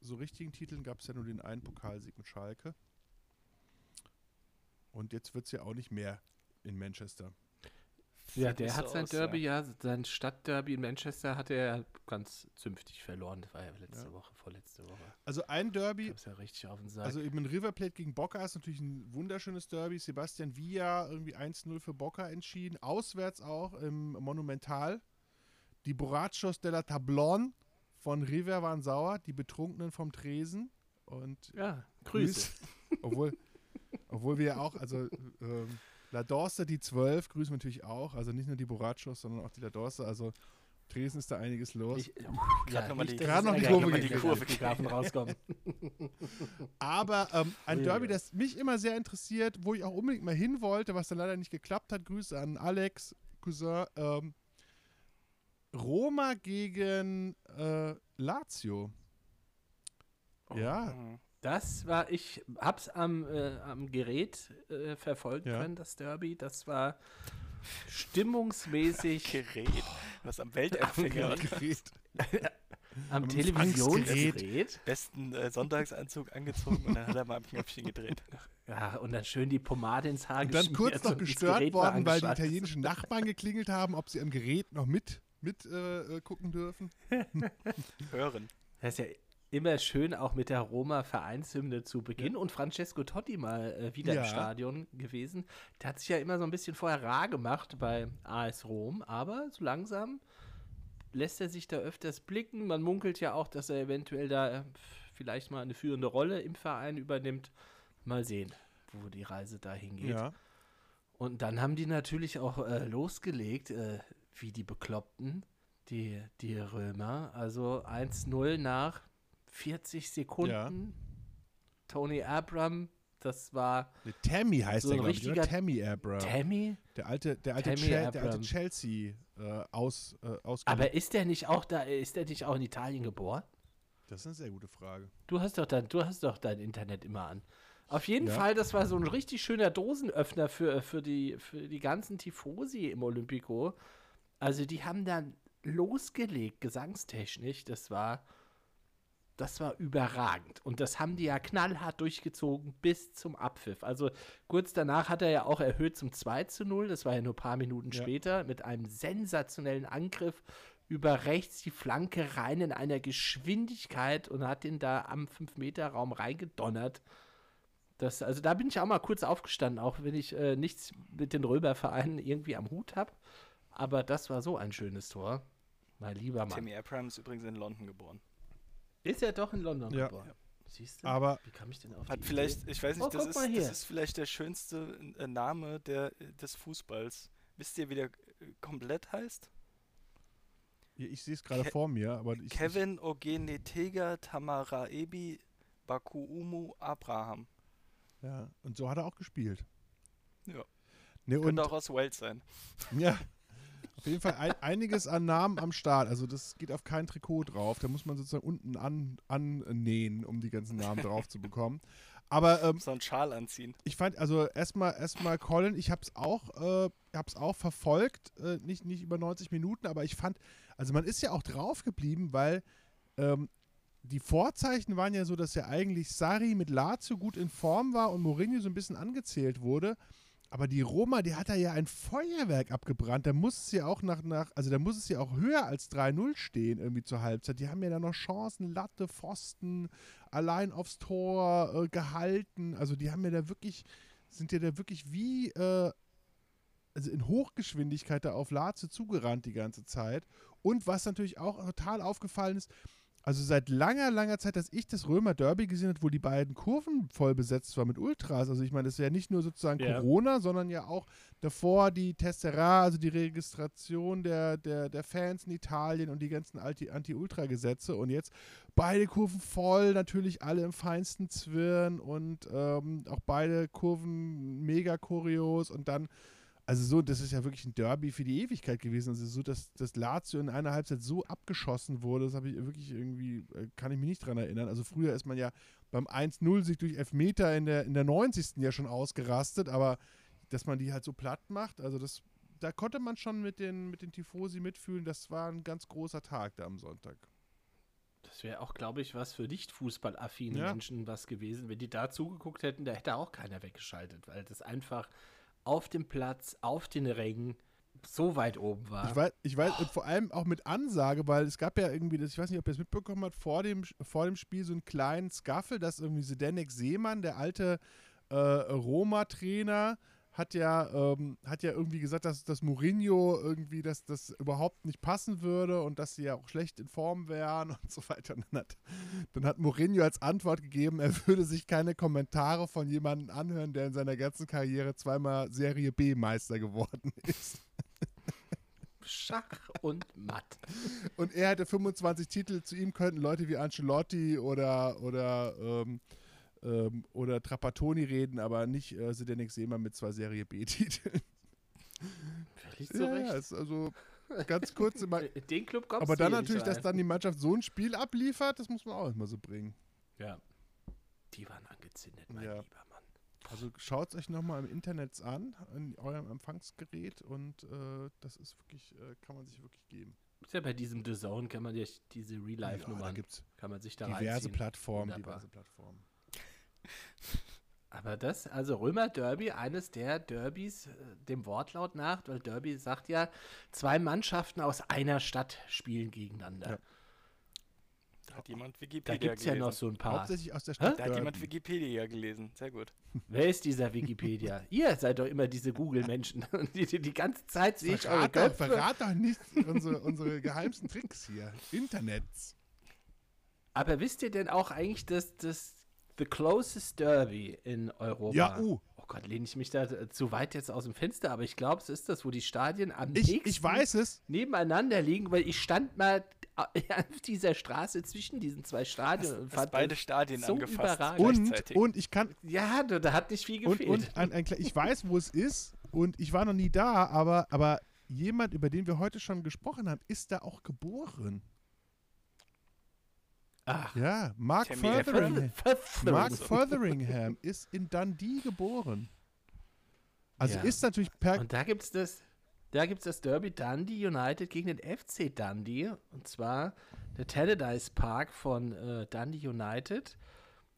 so richtigen Titeln gab es ja nur den einen Pokalsieg mit Schalke. Und jetzt wird es ja auch nicht mehr in Manchester. Ja, der nicht hat so sein aus, Derby, ja. sein Stadtderby in Manchester hat er ganz zünftig verloren. Das war ja letzte Ja. Woche, vorletzte Woche. Also ein Derby, hab's ja richtig auf den Sack. also eben River Plate gegen Boca ist natürlich ein wunderschönes Derby. Sebastian Villa irgendwie 1-0 für Boca entschieden. Auswärts auch im Monumental. Die Borrachos de la Tablon von River waren sauer, die Betrunkenen vom Tresen. Und ja, Grüße. obwohl, obwohl wir ja auch, also ähm, La Dorsa, die 12, grüßen wir natürlich auch. Also nicht nur die Borrachos, sondern auch die La Dorsa. Also Tresen ist da einiges los. Ich, Gerade noch die- es noch die Kurve wenn gekriegt. die Kurve Grafen rauskommen. Aber ähm, ein Ui, Derby, das mich immer sehr interessiert, wo ich auch unbedingt mal hin wollte, was dann leider nicht geklappt hat. Grüße an Alex, Cousin. Ähm, Roma gegen äh, Lazio. Ja, Mhm. Das war, ich hab's am, äh, am Gerät äh, verfolgen Ja. können, das Derby. Das war stimmungsmäßig Gerät, was am Weltempfänger Gerät. [laughs] am am Televisionsgerät. besten äh, Sonntagsanzug angezogen und dann hat er mal am Knöpfchen gedreht. Ja, und dann schön die Pomade ins Haar Und dann kurz noch gestört worden, weil die italienischen Nachbarn geklingelt haben, ob sie am Gerät noch mit, mit äh, äh, gucken dürfen. Hören. Das ist ja immer schön, auch mit der Roma-Vereinshymne zu Beginn. Und Francesco Totti mal äh, wieder Ja. im Stadion gewesen. Der hat sich ja immer so ein bisschen vorher rar gemacht bei AS Rom, aber so langsam lässt er sich da öfters blicken. Man munkelt ja auch, dass er eventuell da äh, vielleicht mal eine führende Rolle im Verein übernimmt. Mal sehen, wo die Reise da hingeht. Ja. Und dann haben die natürlich auch äh, losgelegt, äh, wie die Bekloppten, die, die Römer. Also 1-0 nach 40 Sekunden. Tony Abram das war. Nee, Tammy heißt so der, glaube ich, oder? Tammy Abraham. Tammy? Der alte, der alte, Chel der alte Chelsea äh, aus, äh, Aber ist der nicht auch da, ist der nicht auch in Italien geboren? Das ist eine sehr gute Frage. Du hast doch dein, du hast doch dein Internet immer an. Auf jeden ja. Fall, das war so ein richtig schöner Dosenöffner für, für, die, für die ganzen Tifosi im Olympico. Also die haben dann losgelegt, gesangstechnisch. Das war, das war überragend. Und das haben die ja knallhart durchgezogen bis zum Abpfiff. Also kurz danach hat er ja auch erhöht zum 2 zu 0. Das war ja nur ein paar Minuten ja. später mit einem sensationellen Angriff über rechts die Flanke rein in einer Geschwindigkeit und hat ihn da am 5-Meter-Raum reingedonnert. Das, also da bin ich auch mal kurz aufgestanden, auch wenn ich äh, nichts mit den Römervereinen irgendwie am Hut habe. Aber das war so ein schönes Tor. Mein lieber Mann. Timmy Abraham ist übrigens in London geboren. Ist er doch in London ja. geboren? Ja. Siehst du? Aber wie kam ich denn auf hat vielleicht, Idee? ich weiß nicht, oh, das, ist, das ist vielleicht der schönste äh, Name der, des Fußballs. Wisst ihr, wie der äh, komplett heißt? Ich sehe es gerade vor mir, aber ich, Kevin Ogenetega Tamaraebi Bakuumu Abraham. Ja, und so hat er auch gespielt. Ja. Nee, Könnte auch aus Wales sein. Ja. [laughs] Auf jeden Fall ein, einiges an Namen am Start. Also das geht auf kein Trikot drauf. Da muss man sozusagen unten an, annähen, um die ganzen Namen drauf zu bekommen. Aber ähm, so einen Schal anziehen. Ich fand also erstmal erstmal Colin, ich habe es auch äh, hab's auch verfolgt, äh, nicht nicht über 90 Minuten, aber ich fand also man ist ja auch drauf geblieben, weil ähm, die Vorzeichen waren ja so, dass ja eigentlich Sari mit Lazio gut in Form war und Mourinho so ein bisschen angezählt wurde. Aber die Roma, die hat da ja ein Feuerwerk abgebrannt. Da muss es ja auch nach, nach also da muss es ja auch höher als 3-0 stehen, irgendwie zur Halbzeit. Die haben ja da noch Chancen, Latte, Pfosten, allein aufs Tor äh, gehalten. Also die haben ja da wirklich, sind ja da wirklich wie, äh, also in Hochgeschwindigkeit da auf Lazio zugerannt die ganze Zeit. Und was natürlich auch total aufgefallen ist, also seit langer, langer Zeit, dass ich das Römer Derby gesehen habe, wo die beiden Kurven voll besetzt waren mit Ultras. Also ich meine, das ist ja nicht nur sozusagen ja. Corona, sondern ja auch davor die Tessera, also die Registration der, der, der Fans in Italien und die ganzen Anti-Ultra-Gesetze. Und jetzt beide Kurven voll, natürlich alle im feinsten Zwirn und ähm, auch beide Kurven mega kurios und dann also so, das ist ja wirklich ein Derby für die Ewigkeit gewesen. Also so, dass das Lazio in einer Halbzeit so abgeschossen wurde, das habe ich wirklich irgendwie, äh, kann ich mich nicht dran erinnern. Also früher ist man ja beim 1-0 sich durch Elfmeter in der, in der 90. ja schon ausgerastet, aber dass man die halt so platt macht, also das, da konnte man schon mit den, mit den Tifosi mitfühlen. Das war ein ganz großer Tag da am Sonntag. Das wäre auch, glaube ich, was für nicht fußballaffine ja. Menschen was gewesen. Wenn die da zugeguckt hätten, da hätte auch keiner weggeschaltet, weil das einfach auf dem Platz, auf den Rängen so weit oben war. Ich weiß, ich weiß oh. und vor allem auch mit Ansage, weil es gab ja irgendwie, das, ich weiß nicht, ob ihr es mitbekommen habt, vor dem, vor dem Spiel so einen kleinen Skaffel, dass irgendwie Sedenek Seemann, der alte äh, Roma-Trainer, hat ja, ähm, hat ja irgendwie gesagt, dass, dass Mourinho irgendwie das, das überhaupt nicht passen würde und dass sie ja auch schlecht in Form wären [laughs] und so weiter. Und dann hat, dann hat Mourinho als Antwort gegeben, er würde sich keine Kommentare von jemandem anhören, der in seiner ganzen Karriere zweimal Serie B Meister geworden [laughs] ist. Schach und Matt. Und er hätte 25 Titel, zu ihm könnten Leute wie Ancelotti oder, oder ähm, ähm, oder Trapattoni reden, aber nicht äh, Sidenik Seemann mit zwei Serie B-Titeln. Völlig zu ja, Recht. Also ganz kurz immer. [laughs] Den Club kommst Aber dann natürlich, dass dann die Mannschaft so ein Spiel abliefert, das muss man auch immer so bringen. Ja. Die waren angezündet, mein ja. lieber Mann. Also schaut es euch nochmal im Internet an, in eurem Empfangsgerät und äh, das ist wirklich, äh, kann man sich wirklich geben. Ist ja bei diesem The Zone kann man ja diese Real-Life-Nummern, ja, kann man sich da diverse. Plattformen, Wunderbar. diverse Plattformen. [laughs] Aber das, also Römer Derby, eines der Derbys, äh, dem Wortlaut nach, weil Derby sagt ja, zwei Mannschaften aus einer Stadt spielen gegeneinander. Ja. Da hat jemand Wikipedia Da gibt es ja noch so ein paar. Hauptsächlich aus der Stadt. Da hat jemand Wikipedia gelesen. Sehr gut. [laughs] Wer ist dieser Wikipedia? Ihr seid doch immer diese Google-Menschen. [laughs] Die, die, die, ganze Zeit sehe ich eure Köpfe. Verrat doch nicht unsere, unsere geheimsten Tricks hier. Internets. Aber wisst ihr denn auch eigentlich, dass, dass The Closest Derby in Europa. Ja, uh. Oh Gott, lehne ich mich da zu weit jetzt aus dem Fenster, aber ich glaube, es ist das, wo die Stadien am ich, ich weiß es. nebeneinander liegen, weil ich stand mal [laughs] auf dieser Straße zwischen diesen zwei Stadien. und fand beide Stadien so angefasst. Und, und ich kann. Ja, da, da hat nicht viel gefehlt. Und, und ein, ein, ich weiß, wo es ist und ich war noch nie da, aber, aber jemand, über den wir heute schon gesprochen haben, ist da auch geboren. Ach. Ja, Mark Furtheringham. Mark Furtheringham ist in Dundee geboren. Also ja. ist natürlich per. Und da gibt es das, da gibt's das Derby Dundee United gegen den FC Dundee. Und zwar der Tannadice Park von äh, Dundee United.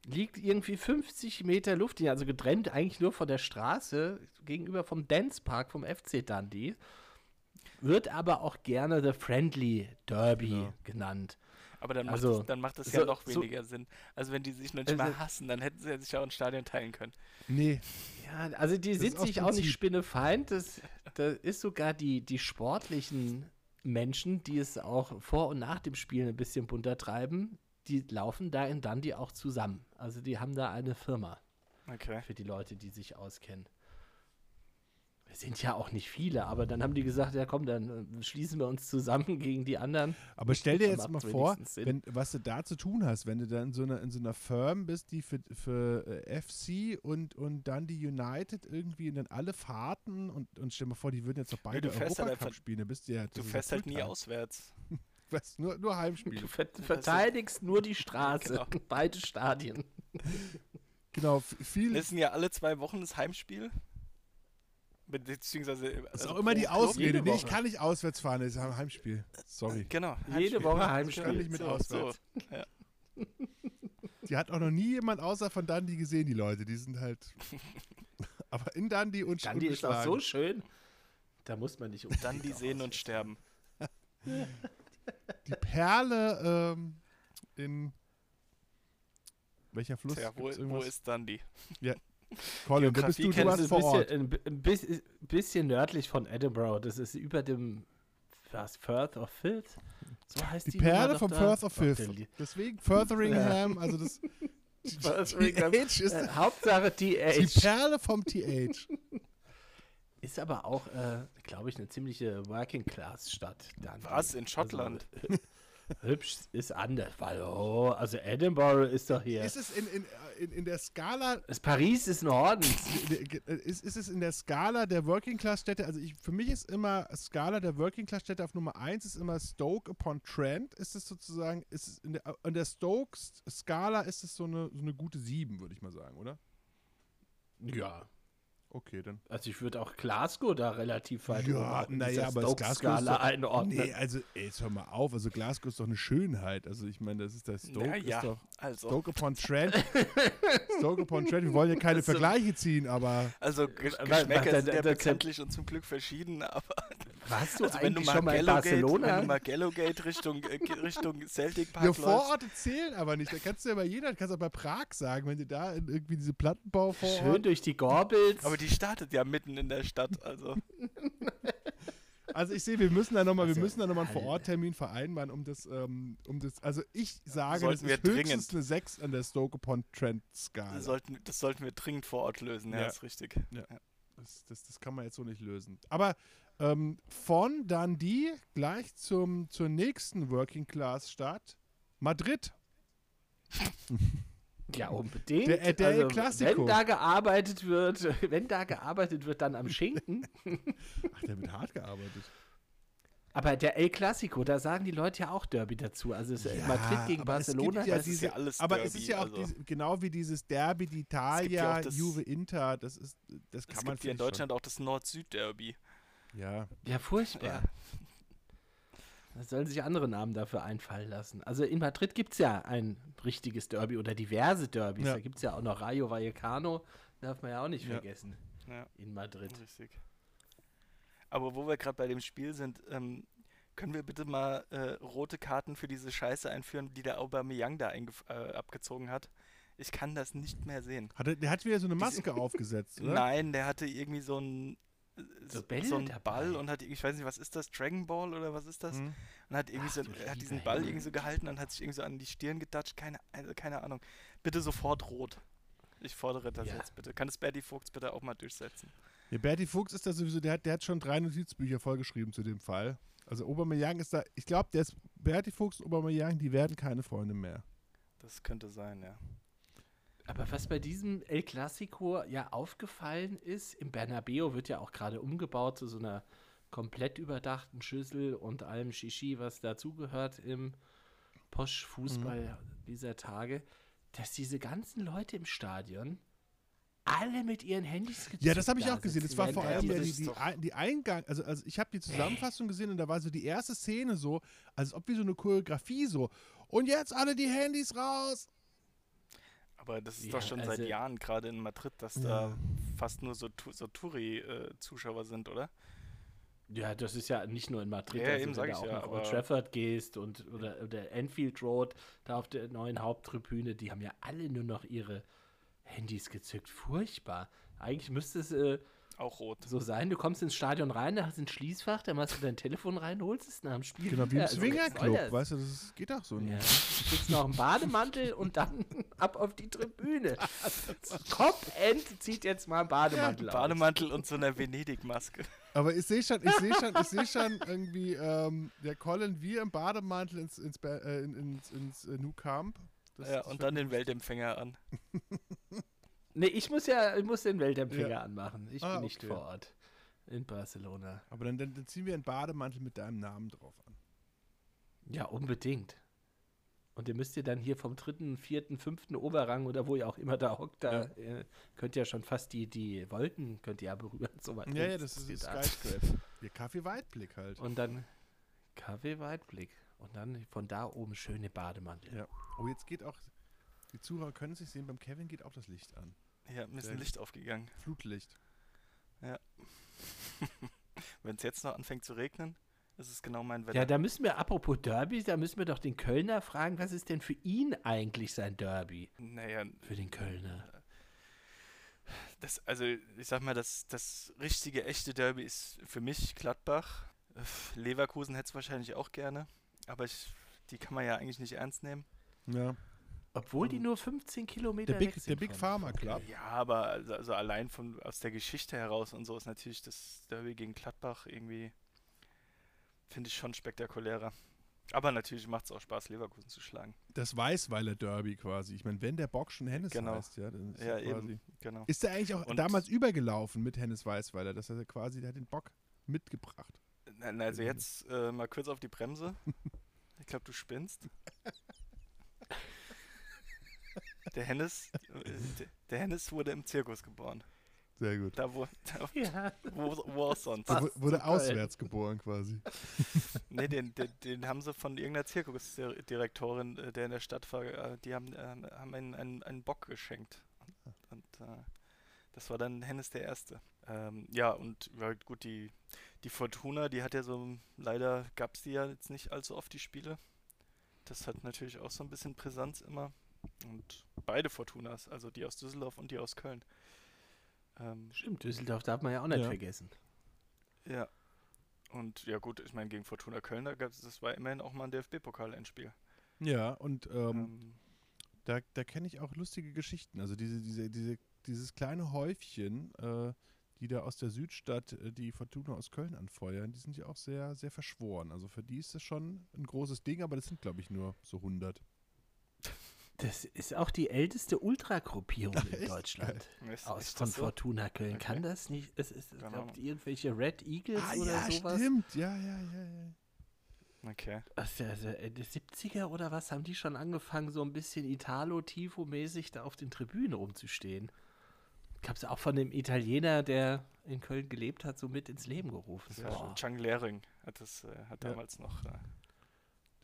Liegt irgendwie 50 Meter Luft, also getrennt eigentlich nur von der Straße, gegenüber vom Dance Park vom FC Dundee. Wird aber auch gerne The Friendly Derby ja. genannt. Aber dann macht, also, es, dann macht es so, ja noch weniger so, Sinn. Also wenn die sich noch nicht also, mal hassen, dann hätten sie ja sich auch ein Stadion teilen können. Nee. Ja, also die das sind sich auch nicht spinnefeind. Das, das ist sogar die, die sportlichen Menschen, die es auch vor und nach dem Spiel ein bisschen bunter treiben, die laufen da in Dundee auch zusammen. Also die haben da eine Firma. Okay. Für die Leute, die sich auskennen. Es sind ja auch nicht viele, aber dann haben die gesagt, ja komm, dann äh, schließen wir uns zusammen [laughs] gegen die anderen. Aber stell dir jetzt mal vor, wenn, was du da zu tun hast, wenn du dann in so einer, in so einer Firm bist, die für, für äh, FC und, und dann die United irgendwie dann alle Fahrten und, und stell dir mal vor, die würden jetzt noch beide ja, Europacup halt spielen, dann bist du ja Du fährst halt nie auswärts. [laughs] Was, nur, nur Heimspiel. Du verteidigst nur die Straße, [laughs] genau. beide Stadien. Genau, viel. Das sind ja alle zwei Wochen das Heimspiel. Beziehungsweise. Also das ist auch immer die Ausrede. Nee, ich kann nicht auswärts fahren, das ist ein Heimspiel. Sorry. Genau. Heimspiel. Jede Woche Heimspiel. Ich kann nicht mit so, auswärts. So. Ja. Die hat auch noch nie jemand außer von Dundee gesehen, die Leute. Die sind halt. [laughs] Aber in Dundee und Dundee ist auch so schön. Da muss man nicht um. Dundee sehen und sterben. Die Perle ähm, in. Welcher Fluss? Tja, wo, wo ist Dundee? Ja, Colin, da bist du, du warst vor Ort. Ein bisschen, ein bisschen nördlich von Edinburgh. Das ist über dem was, Firth of Filth? So heißt die, die Perle vom Firth of Filth. Deswegen Furtheringham, also das [laughs] TH ist äh, Hauptsache TH. Die Perle vom TH. Ist aber auch, äh, glaube ich, eine ziemliche Working-Class-Stadt. Was? In Schottland? Also, hübsch ist anders, weil, oh, also Edinburgh ist doch hier. Ist es in, in, in, in der Skala. Das Paris ist Norden. Ist, ist es in der Skala der Working Class Städte, also ich, für mich ist immer Skala der Working Class Städte auf Nummer 1 ist immer Stoke upon Trent. Ist es sozusagen, ist es in der, in der Stoke Skala ist es so eine, so eine gute 7, würde ich mal sagen, oder? Ja. Okay, dann. Also ich würde auch Glasgow da relativ weit Ja, naja, aber das Glasgow ist doch, einordnen. Nee, also ey, jetzt hör mal auf, also Glasgow ist doch eine Schönheit. Also ich meine, das ist der Stoke ja, ja. ist doch also. Stoke upon [laughs] Trent. Stoke upon Trent, wir wollen ja keine also, Vergleiche ziehen, aber Also Geschmäcker sind ja bekanntlich und zum Glück verschieden, aber [laughs] warst du also wenn du mal schon mal in Barcelona? Wenn du mal Gallowgate Richtung, äh, Richtung Celtic Park Ja, Vororte zählen aber nicht. Da kannst du ja bei jeder, kannst du auch bei Prag sagen, wenn du da irgendwie diese Plattenbau vor Schön durch die Gorbels. Aber die startet ja mitten in der Stadt, also. [laughs] Also ich sehe, wir müssen da nochmal, also, wir müssen da nochmal einen Vororttermin vereinbaren, um das, ähm, um das, also ich sage, sollten das ist wir höchstens dringend. eine 6 an der Stoke upon Trent Skala. Das sollten, das sollten wir dringend vor Ort lösen, ja, ja. ist richtig. Ja. ja. Das, das, das, kann man jetzt so nicht lösen. Aber ähm, von Dundee gleich zum, zur nächsten Working Class Stadt, Madrid. [laughs] Ja, unbedingt. Der, der also, Klassiko. Wenn da gearbeitet wird, [laughs] wenn da gearbeitet wird, dann am Schinken. [laughs] Ach, der wird hart gearbeitet. Aber der El Clasico, da sagen die Leute ja auch Derby dazu. Also ja, Madrid gegen Barcelona, ja das diese, ist ja alles Aber Derby, es ist ja auch also. diese, genau wie dieses Derby d'Italia, ja Juve Inter, das ist das kann es man gibt ja in Deutschland schon. auch das Nord-Süd-Derby. Ja. Ja, furchtbar. Ja. Da sollen sich andere Namen dafür einfallen lassen. Also in Madrid gibt es ja ein richtiges Derby oder diverse Derbys. Ja. Da gibt es ja auch noch Rayo Vallecano, darf man ja auch nicht ja. vergessen. Ja. In Madrid. Richtig. Aber wo wir gerade bei dem Spiel sind, ähm, können wir bitte mal äh, rote Karten für diese Scheiße einführen, die der Aubameyang da äh, abgezogen hat? Ich kann das nicht mehr sehen. Hat er, der hat wieder so eine Maske [laughs] aufgesetzt, oder? Nein, der hatte irgendwie so ein so, so einen Ball und hat, ich weiß nicht, was ist das, Dragon Ball oder was ist das? Mhm. Und hat irgendwie Ach, so, er hat diesen Ball irgendwie so gehalten und hat sich irgendwie so an die Stirn getatscht, keine, also keine Ahnung. Bitte sofort rot. Ich fordere das ja. jetzt bitte. Kann das Bertie Fuchs bitte auch mal durchsetzen? Ja, Bertie Fuchs ist da sowieso, der hat, der hat schon drei Notizbücher vollgeschrieben zu dem Fall. Also Aubameyang ist da, ich glaube, der ist Berti Fuchs und Aubameyang, die werden keine Freunde mehr. Das könnte sein, ja. Aber was bei diesem El Clasico ja aufgefallen ist, im Bernabeo wird ja auch gerade umgebaut zu so einer komplett überdachten Schüssel und allem Shishi, was dazugehört im Posch-Fußball mhm. dieser Tage, dass diese ganzen Leute im Stadion alle mit ihren Handys gezückt Ja, das habe ich auch gesehen. Das war vor allem die, die, die, Eingang, also, also ich habe die Zusammenfassung gesehen und da war so die erste Szene so, als ob wie so eine Choreografie so. Und jetzt alle die Handys raus. Aber das ist ja, doch schon also, seit Jahren, gerade in Madrid, dass ja. da fast nur so, so Touri-Zuschauer sind, oder? Ja, das ist ja nicht nur in Madrid, ja, also eben wenn du auch ja, nach Old Trafford gehst und oder, oder Enfield Road, da auf der neuen Haupttribüne, die haben ja alle nur noch ihre Handys gezückt. Furchtbar. Eigentlich müsste es äh, auch rot. so sein. Du kommst ins Stadion rein, da hast du ein Schließfach, da machst du dein Telefon rein, holst es nach dem Spiel. Genau, wie im also, Swingerclub, weißt du, das geht auch so nicht. Ja. Du kriegst noch einen Bademantel und dann [laughs] ab auf die Tribüne. Top-End zieht jetzt mal einen Bademantel ja, aus. Bademantel und so eine Venedig-Maske. Aber ich sehe schon, ich sehe schon, ich sehe schon irgendwie ähm, der Colin wie im Bademantel ins, ins, äh, ins, ins, ins äh, New Camp das, ja, und dann den Weltempfänger an. [laughs] nee, ich muss ja ich muss den Weltempfänger ja. anmachen. Ich ah, bin nicht okay. vor Ort in Barcelona. Aber dann, dann, dann ziehen wir einen Bademantel mit deinem Namen drauf an. Ja, unbedingt. Und ihr müsst ihr dann hier vom dritten, vierten, fünften Oberrang oder wo ihr auch immer da hockt, da ja. könnt ihr ja schon fast die, die Wolken könnt ihr ja berühren. So weit ja, ja, das ist das Skyscraper. Wir Kaffee-Weitblick halt. Und dann Kaffee-Weitblick. Und dann von da oben schöne Bademantel. Ja. Oh, jetzt geht auch, die Zuhörer können es nicht sehen, beim Kevin geht auch das Licht an. Ja, mir ist ein Licht aufgegangen. Flutlicht. Ja. [laughs] Wenn es jetzt noch anfängt zu regnen, ist es genau mein Wetter. Ja, da müssen wir, apropos Derby, da müssen wir doch den Kölner fragen, was ist denn für ihn eigentlich sein Derby? Naja. Für den Kölner. Das, also, ich sag mal, das, das richtige, echte Derby ist für mich Gladbach. Leverkusen hätte es wahrscheinlich auch gerne. Aber ich, die kann man ja eigentlich nicht ernst nehmen. Ja. Obwohl die nur 15 Kilometer der Big, Der Big Pharma Club. Ja, aber also, also, allein von, aus der Geschichte heraus und so ist natürlich das Derby gegen Gladbach irgendwie, finde ich schon spektakulärer. Aber natürlich macht es auch Spaß, Leverkusen zu schlagen. Das Weißweiler Derby quasi. Ich meine, wenn der Bock schon Hennes genau. heißt, ja, dann ist ja, eben, genau. Ist der eigentlich auch und damals übergelaufen mit Hennes Weißweiler? Das hat er quasi, der hat den Bock mitgebracht. Na, also jetzt äh, mal kurz auf die Bremse. [laughs] Ich glaube, du spinnst. [laughs] Der Hennes, äh, der Hennes wurde im Zirkus geboren. Sehr gut. Da, wo, da, ja. wo, wo auch sonst. Der wurde auswärts geil. geboren quasi. [laughs] nee, den, den, den, haben sie von irgendeiner Zirkusdirektorin, äh, der in der Stadt war, äh, die haben, haben einen, einen, einen Bock geschenkt. Und, und äh, das war dann Hennes der Erste. Ähm, ja, und ja, gut, die, die Fortuna, die hat ja so, leider gab es die ja jetzt nicht allzu oft, die Spiele. Das hat natürlich auch so ein bisschen Brisanz immer. Und beide Fortunas, also die aus Düsseldorf und die aus Köln. Ähm, Stimmt, Düsseldorf darf man ja auch nicht ja. vergessen. Ja. Und ja gut, ich meine, gegen Fortuna Köln, das war immerhin auch mal ein DFB-Pokal-Endspiel. Ja, und ähm, ähm, da, da kenne ich auch lustige Geschichten. Also diese, diese, diese, dieses kleine Häufchen, äh, die da aus der Südstadt äh, die Fortuna aus Köln anfeuern, die sind ja auch sehr, sehr verschworen. Also für die ist das schon ein großes Ding, aber das sind, glaube ich, nur so 100. Das ist auch die älteste Ultragruppierung in Deutschland. aus von so? Fortuna Köln. Okay. Kann das nicht? Es ist, genau. glaubt irgendwelche Red Eagles ah, oder ja, sowas? Stimmt, ja, ja, ja, ja. Okay. Also, also Ende 70er oder was haben die schon angefangen, so ein bisschen Italo-Tifo-mäßig da auf den Tribünen rumzustehen? Gab es auch von dem Italiener, der in Köln gelebt hat, so mit ins Leben gerufen. Ja, Chang Lehring hat das äh, hat ja. damals noch. Äh,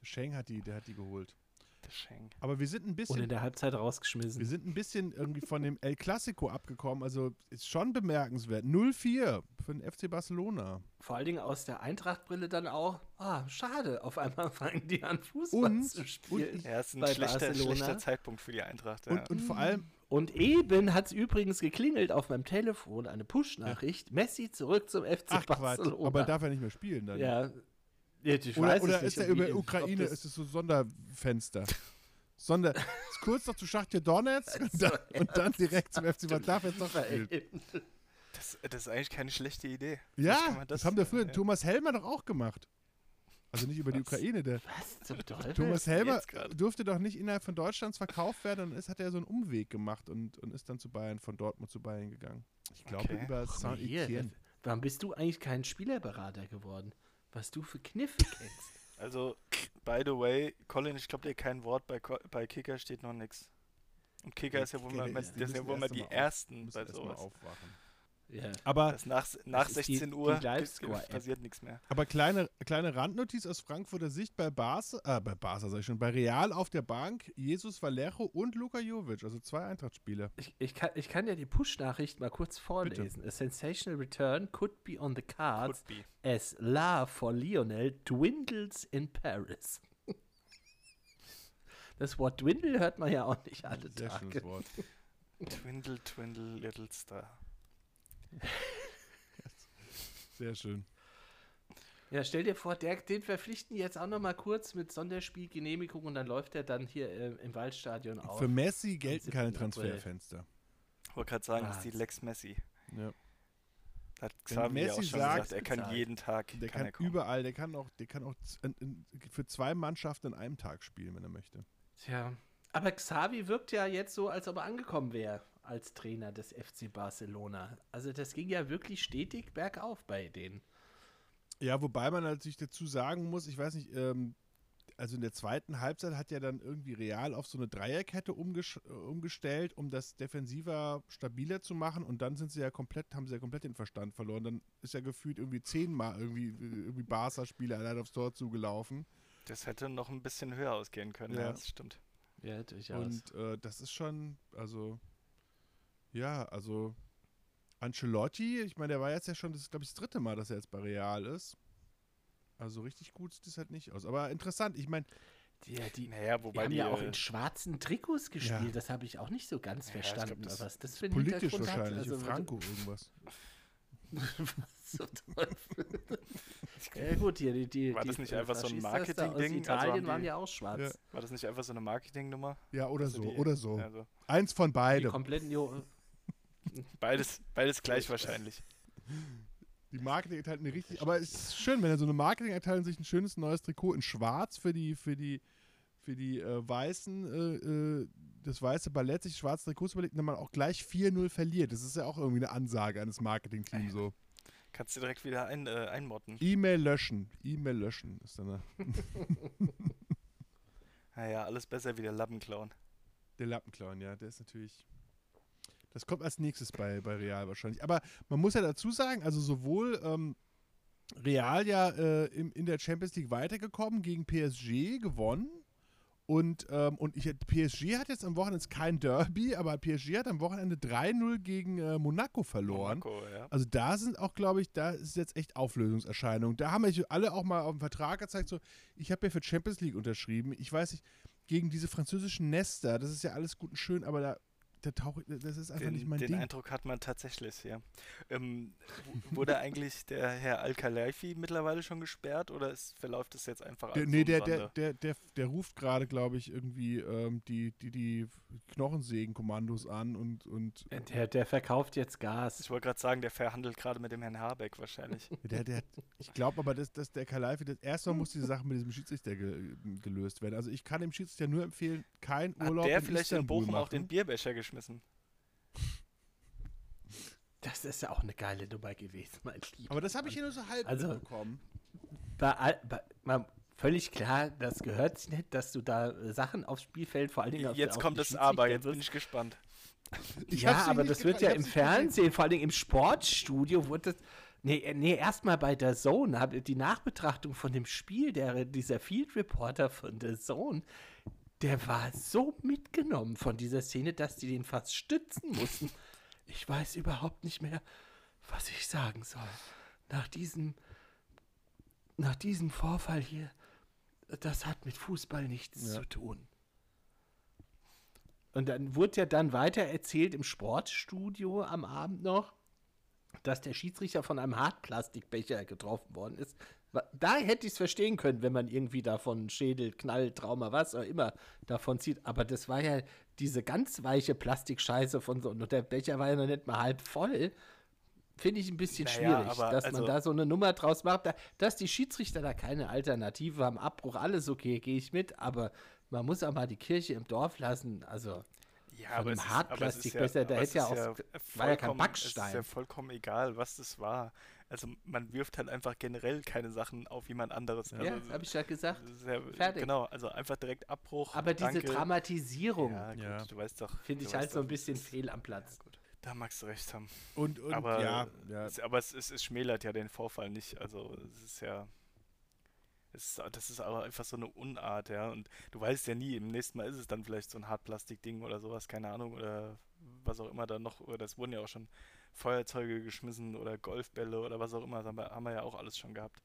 der Sheng hat die, der hat die geholt. Der Sheng. Aber wir sind ein bisschen. Und in der Halbzeit rausgeschmissen. Wir sind ein bisschen irgendwie von dem El Clasico abgekommen. Also ist schon bemerkenswert. 0-4 für den FC Barcelona. Vor allen Dingen aus der Eintrachtbrille dann auch. Ah, schade. Auf einmal fangen die an, Fußball und, zu spielen. Und, ja, ist ein schlechter, schlechter, Zeitpunkt für die Eintracht. Ja. Und, und vor allem und eben hat es übrigens geklingelt auf meinem Telefon, eine Push-Nachricht. Ja. Messi zurück zum FC Ach, Barcelona. Quatsch. Aber darf er nicht mehr spielen dann? Ja. Ja ich oder oder ist er über Ukraine, ist es so Sonderfenster? Sonder, kurz noch zu Schachtja Donetsk [laughs] und dann, und dann direkt zum FC. Darf jetzt noch spielen. Das, das, ist eigentlich keine schlechte Idee. Ja, das, das, haben wir früher ja. Thomas Helmer doch auch gemacht. Also nicht über die Was? Ukraine. Der Was zum Teufel? Thomas Helmer durfte doch nicht innerhalb von Deutschlands verkauft werden und ist, hat er so einen Umweg gemacht und, und ist dann zu Bayern, von Dortmund zu Bayern gegangen. Ich glaube Okay. über Saint-Etienne. Warum bist du eigentlich kein Spielerberater geworden? Was du für Kniffe kennst. [laughs] Also, by the way, Colin, ich glaube dir kein Wort, bei, bei Kicker steht noch nichts. Und Kicker ist ja wohl mal, das die ja wohl mal die ersten bei erst mal sowas. aufwachen. Ja. Aber, Das nach nach ist die- 16 die Uhr App. passiert nichts mehr. aber kleine, kleine Randnotiz aus Frankfurter Sicht bei Barca, äh, bei Barca sag ich schon, bei Real auf der Bank, Jesus Vallejo und Luka Jovic, also zwei Eintrachtspieler. Ich, ich, kann, ich kann ja die Push-Nachricht mal kurz vorlesen. A sensational return could be on the cards Could be. as love for Lionel dwindles in Paris. [laughs] Das Wort Dwindle hört man ja auch nicht alle Sehr Tage. schönes Wort. Twindle, Twindle, Little Star. [laughs] Sehr schön. Ja, stell dir vor, der, den verpflichten jetzt auch noch mal kurz mit Sonderspielgenehmigung und dann läuft er dann hier äh, im Waldstadion auf. Für Messi gelten 7. keine. Transferfenster. Ich wollte gerade sagen, das ist die Was? Lex Messi. Ja. Hat Wenn Xavi auch Messi schon sagt, gesagt, er kann bezahlt. jeden Tag Der kann kann er überall, der kann auch, der kann auch z- in, in, für zwei Mannschaften in einem Tag spielen, wenn er möchte. Tja. Aber Xavi wirkt ja jetzt so, als ob er angekommen wäre als Trainer des FC Barcelona. Also das ging ja wirklich stetig bergauf bei denen. Ja, wobei man natürlich dazu sagen muss, ich weiß nicht, ähm, also in der zweiten Halbzeit hat ja dann irgendwie Real auf so eine Dreierkette äh, umgestellt, um das defensiver stabiler zu machen und dann sind sie ja komplett, haben sie ja komplett den Verstand verloren. Dann ist ja gefühlt irgendwie zehnmal irgendwie, irgendwie Barca-Spieler allein aufs Tor zugelaufen. Das hätte noch ein bisschen höher ausgehen können, ja, Ja. das stimmt. Ja, durchaus. Und äh, das ist schon, also, ja, also Ancelotti, ich meine, der war jetzt ja schon, das ist glaube ich das dritte Mal, dass er jetzt bei Real ist. Also richtig gut sieht das halt nicht aus. Aber interessant, ich meine, die, die, Naja, die wobei haben die, ja auch äh, in schwarzen Trikots gespielt. Ja. Das habe ich auch nicht so ganz Ja, ich glaub, verstanden. das was das für ein politisch hat. wahrscheinlich, Also, Franco irgendwas. [laughs] was zum Teufel? ja gut, hier die, die, War die das nicht äh, einfach so ein Marketing-Ding? Also Italien die- waren ja auch schwarz. Ja. war das nicht einfach so eine Marketingnummer? Ja, oder Also so, die- oder so. Also Eins von Die beidem. kompletten jo beides, beides gleich wahrscheinlich. Die Marketingabteilung eine richtig, aber es ist schön, wenn er so eine Marketingabteilung sich ein schönes neues Trikot in Schwarz für die für die für die äh, weißen äh, äh, das weiße Ballett sich schwarze Trikots überlegt und dann man auch gleich 4-0 verliert. Das ist ja auch irgendwie eine Ansage eines Marketingteams so. Kannst du direkt wieder ein, äh, einmotten. E-Mail löschen, E-Mail löschen ist dann Naja, [laughs] alles besser wie der Lappenclown. der Lappenclown, ja, der ist natürlich das kommt als nächstes bei, bei Real wahrscheinlich. Aber man muss ja dazu sagen, also sowohl ähm, Real ja äh, im, in der Champions League weitergekommen, gegen PSG gewonnen. Und, ähm, und ich, PSG hat jetzt am Wochenende kein Derby, aber PSG hat am Wochenende 3-0 gegen äh, Monaco verloren. Monaco, ja. Also da sind auch, glaube ich, da ist jetzt echt Auflösungserscheinung. Da haben wir alle auch mal auf dem Vertrag gezeigt, so, ich habe ja für Champions League unterschrieben. Ich weiß nicht, gegen diese französischen Nester, das ist ja alles gut und schön, aber da, da tauche das ist einfach nicht Den, mein den Ding. Eindruck hat man tatsächlich, ja. Ähm, wurde [laughs] eigentlich der Herr Al-Khelaifi mittlerweile schon gesperrt oder ist, verläuft es jetzt einfach Der, nee, der, der, der, der, der ruft gerade, glaube ich, irgendwie ähm, die, die, die Knochensägen-Kommandos an und, und Der, der verkauft jetzt Gas. Ich wollte gerade sagen, der verhandelt gerade mit dem Herrn Habeck wahrscheinlich. [laughs] der, der, ich glaube aber, dass, dass der Kalaifi, das erste Mal muss diese Sache mit diesem Schiedsrichter ge, gelöst werden. Also ich kann dem Schiedsrichter nur empfehlen, kein Hat Urlaub der in vielleicht in Bochum auch machen. den Bierbecher geschmissen? Das ist ja auch eine geile Nummer gewesen, mein Lieber. Aber das habe ich hier nur so halb Also- mitbekommen. bei, bei, völlig klar, das gehört sich nicht, dass du da äh, Sachen aufs Spielfeld, vor allen Dingen auf Jetzt kommt das Aber, jetzt bin ich gespannt. [laughs] Ich ja, aber das wird ja im. Fernsehen, vor allen Dingen im Sportstudio, wurde das. Nee, äh, nee erstmal bei der Zone, hab, die Nachbetrachtung von dem Spiel, der, dieser Field Reporter von der Zone, der war so mitgenommen von dieser Szene, dass die den fast stützen mussten. Ich weiß überhaupt nicht mehr, was ich sagen soll. Nach diesem, nach diesem Vorfall hier, das hat mit Fußball nichts Ja. zu tun. Und dann wurde ja dann weiter erzählt im Sportstudio am Abend noch, dass der Schiedsrichter von einem Hartplastikbecher getroffen worden ist. Da hätte ich es verstehen können, wenn man irgendwie davon Schädel, Knall, Trauma, was auch immer davon zieht. Aber das war ja diese ganz weiche Plastikscheiße von so, und der Becher war ja noch nicht mal halb voll. finde ich ein bisschen Naja, schwierig, dass also- man da so eine Nummer draus macht. Da, dass die Schiedsrichter da keine Alternative haben, Abbruch, alles okay, gehe ich mit, aber man muss auch mal die Kirche im Dorf lassen. Also, Ja, aber es ist- Hartplastik aber es ist besser, der aber es hätte ja auch- war ja kein vollkommen- Es ist ja Backstein. vollkommen egal, was das war. Also man wirft halt einfach generell keine Sachen auf jemand anderes. ja, Also, habe ich ja gesagt. das ja, Fertig. Genau, also einfach direkt Abbruch. Aber diese danke. Dramatisierung Ja, gut, Ja. du weißt doch. finde ich halt so ein bisschen das- fehl am Platz. Da magst du recht haben. Und, und aber ja, ja. Es, aber es, es, es schmälert ja den Vorfall nicht. Also es ist ja. Es ist, das ist aber einfach so eine Unart, ja. Und du weißt ja nie, im nächsten Mal ist es dann vielleicht so ein Hartplastik-Ding oder sowas, keine Ahnung, oder was auch immer da noch, oder es wurden ja auch schon Feuerzeuge geschmissen oder Golfbälle oder was auch immer, das haben wir, ja auch alles schon gehabt.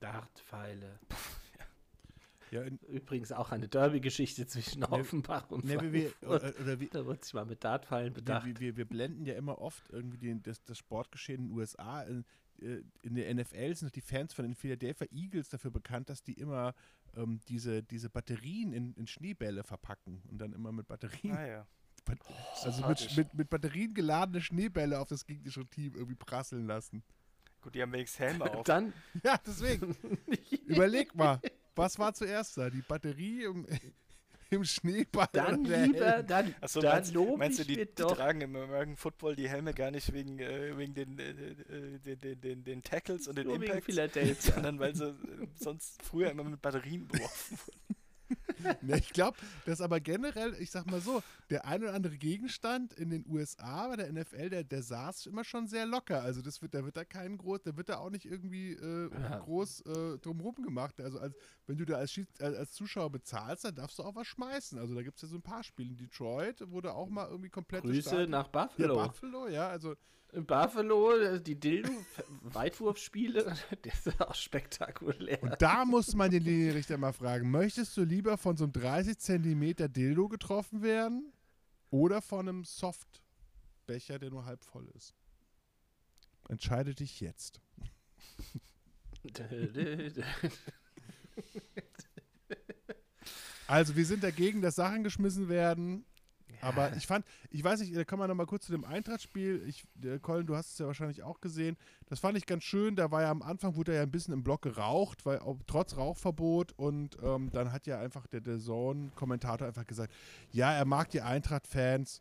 Dartpfeile. [laughs] ja in, Übrigens auch eine Derby-Geschichte zwischen Offenbach und ne, wir, oder, oder wir, Da wurde sich mal mit Dartpfeilen bedacht. wir, wir, wir blenden ja immer oft irgendwie den, das, das Sportgeschehen in den USA. In, äh, in der NFL sind die Fans von den Philadelphia Eagles dafür bekannt, dass die immer ähm, diese, diese Batterien in, in Schneebälle verpacken und dann immer mit Batterien, Ah ja. Also mit, mit, mit Batterien geladene Schneebälle auf das gegnerische Team irgendwie prasseln lassen. Gut, die haben wenigstens Helme [laughs] auf. Dann [laughs] Ja, deswegen. [laughs] Überleg mal, was war zuerst da? Die Batterie im, im Schneeball? Dann lieber, Helm? dann, Achso, dann meinst, lobe meinst du, die, mir die doch. tragen im American Football die Helme gar nicht wegen, äh, wegen den, äh, äh, den, den, den, den Tackles und den Impacts, sondern weil sie äh, sonst früher immer mit Batterien beworfen wurden. Ja, ich glaube, dass aber generell, ich sag mal so, der ein oder andere Gegenstand in den USA bei der NFL, der, der saß immer schon sehr locker. Also das wird, da wird da kein groß, da wird da auch nicht irgendwie äh, groß äh, drumherum gemacht. Also als, wenn du da als, Schieds- als, Zuschauer bezahlst, dann darfst du auch was schmeißen. Also da gibt es ja so ein paar Spiele. In Detroit wurde auch mal irgendwie komplett Grüße nach Ja, Buffalo. Buffalo, ja, also Buffalo, äh, die Dildo-Weitwurfspiele, [laughs] das ist auch spektakulär. Und da muss man den Linienrichter mal fragen, möchtest du lieber von so einem 30 Zentimeter Dildo getroffen werden oder von einem Softbecher, der nur halb voll ist? Entscheide dich jetzt. [laughs] Also wir sind dagegen, dass Sachen geschmissen werden. Aber ich fand, ich weiß nicht, da kommen wir nochmal kurz zu dem Eintrachtspiel. Ich, der Colin, du hast es ja wahrscheinlich auch gesehen. Das fand ich ganz schön. Da war ja am Anfang, wurde er ja ein bisschen im Block geraucht, weil trotz Rauchverbot. Und ähm, dann hat ja einfach der, der Zone-Kommentator einfach gesagt, ja, er mag die Eintracht-Fans.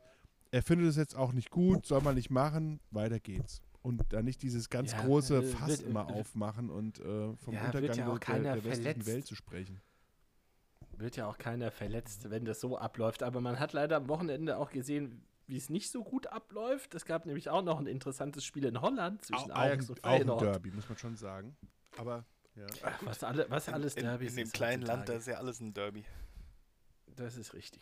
Er findet es jetzt auch nicht gut, soll man nicht machen. Weiter geht's. Und dann nicht dieses ganz Ja, große äh, Fass wird- immer äh, aufmachen und äh, vom Ja, Untergang ja der, der westlichen verletzt. Welt zu sprechen. Wird ja auch keiner verletzt, wenn das so abläuft. Aber man hat leider am Wochenende auch gesehen, wie es nicht so gut abläuft. Es gab nämlich auch noch ein interessantes Spiel in Holland zwischen Auch, Ajax und auch ein Feyenoord. Derby, muss man schon sagen. Aber ja. Ach, was, alle, was alles in, Derbys in dem ist kleinen Land, da ist ja alles ein Derby. Das ist richtig.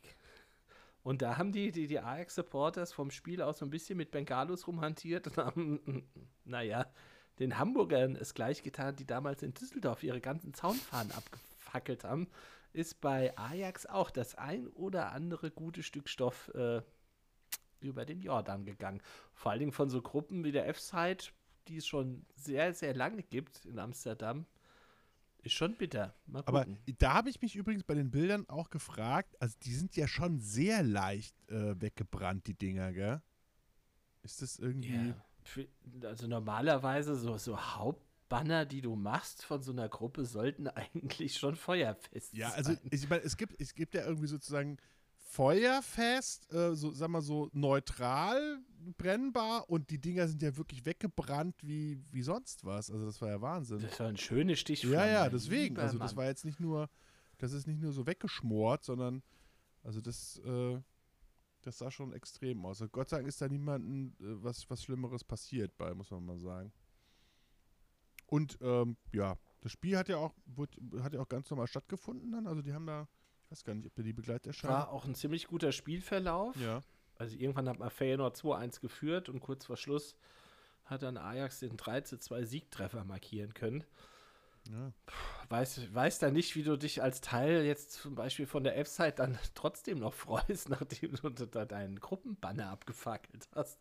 Und da haben die, die, die Ajax-Supporters vom Spiel aus so ein bisschen mit Bengalos rumhantiert und haben, [laughs] naja, den Hamburgern es gleich getan, die damals in Düsseldorf ihre ganzen Zaunfahnen abgefackelt haben, ist bei Ajax auch das ein oder andere gute Stück Stoff äh, über den Jordan gegangen. Vor allen Dingen von so Gruppen wie der F-Side, die es schon sehr, sehr lange gibt in Amsterdam. Ist schon bitter. Aber da habe ich mich übrigens bei den Bildern auch gefragt, also die sind ja schon sehr leicht äh, weggebrannt, die Dinger, gell? Ist das irgendwie. Für, also normalerweise so, so Hauptbanner, die du machst von so einer Gruppe, sollten [laughs] eigentlich schon feuerfest Ja, also sein. ich meine, es gibt, es gibt ja irgendwie sozusagen feuerfest, äh, so, sag mal so neutral brennbar und die Dinger sind ja wirklich weggebrannt wie, wie sonst was. Also das war ja Wahnsinn. Das war ein schönes Stichwort. Ja, ja, deswegen. Also das war jetzt nicht nur, das ist nicht nur so weggeschmort, sondern also das, äh, das sah schon extrem aus. Also Gott sei Dank ist da niemandem äh, was, was Schlimmeres passiert bei, muss man mal sagen. Und ähm, ja, das Spiel hat ja auch, wurde, hat ja auch ganz normal stattgefunden dann. Also die haben da, ich weiß gar nicht, ob da die Begleiterscheinung. War auch ein ziemlich guter Spielverlauf. Ja. Also irgendwann hat man Feyenoord 2-1 geführt und kurz vor Schluss hat dann Ajax den 3-2 Siegtreffer markieren können. ja. Weiß, weiß da nicht, wie du dich als Teil jetzt zum Beispiel von der F-Site dann [laughs] trotzdem noch freust, [laughs] nachdem du da deinen Gruppenbanner abgefackelt hast.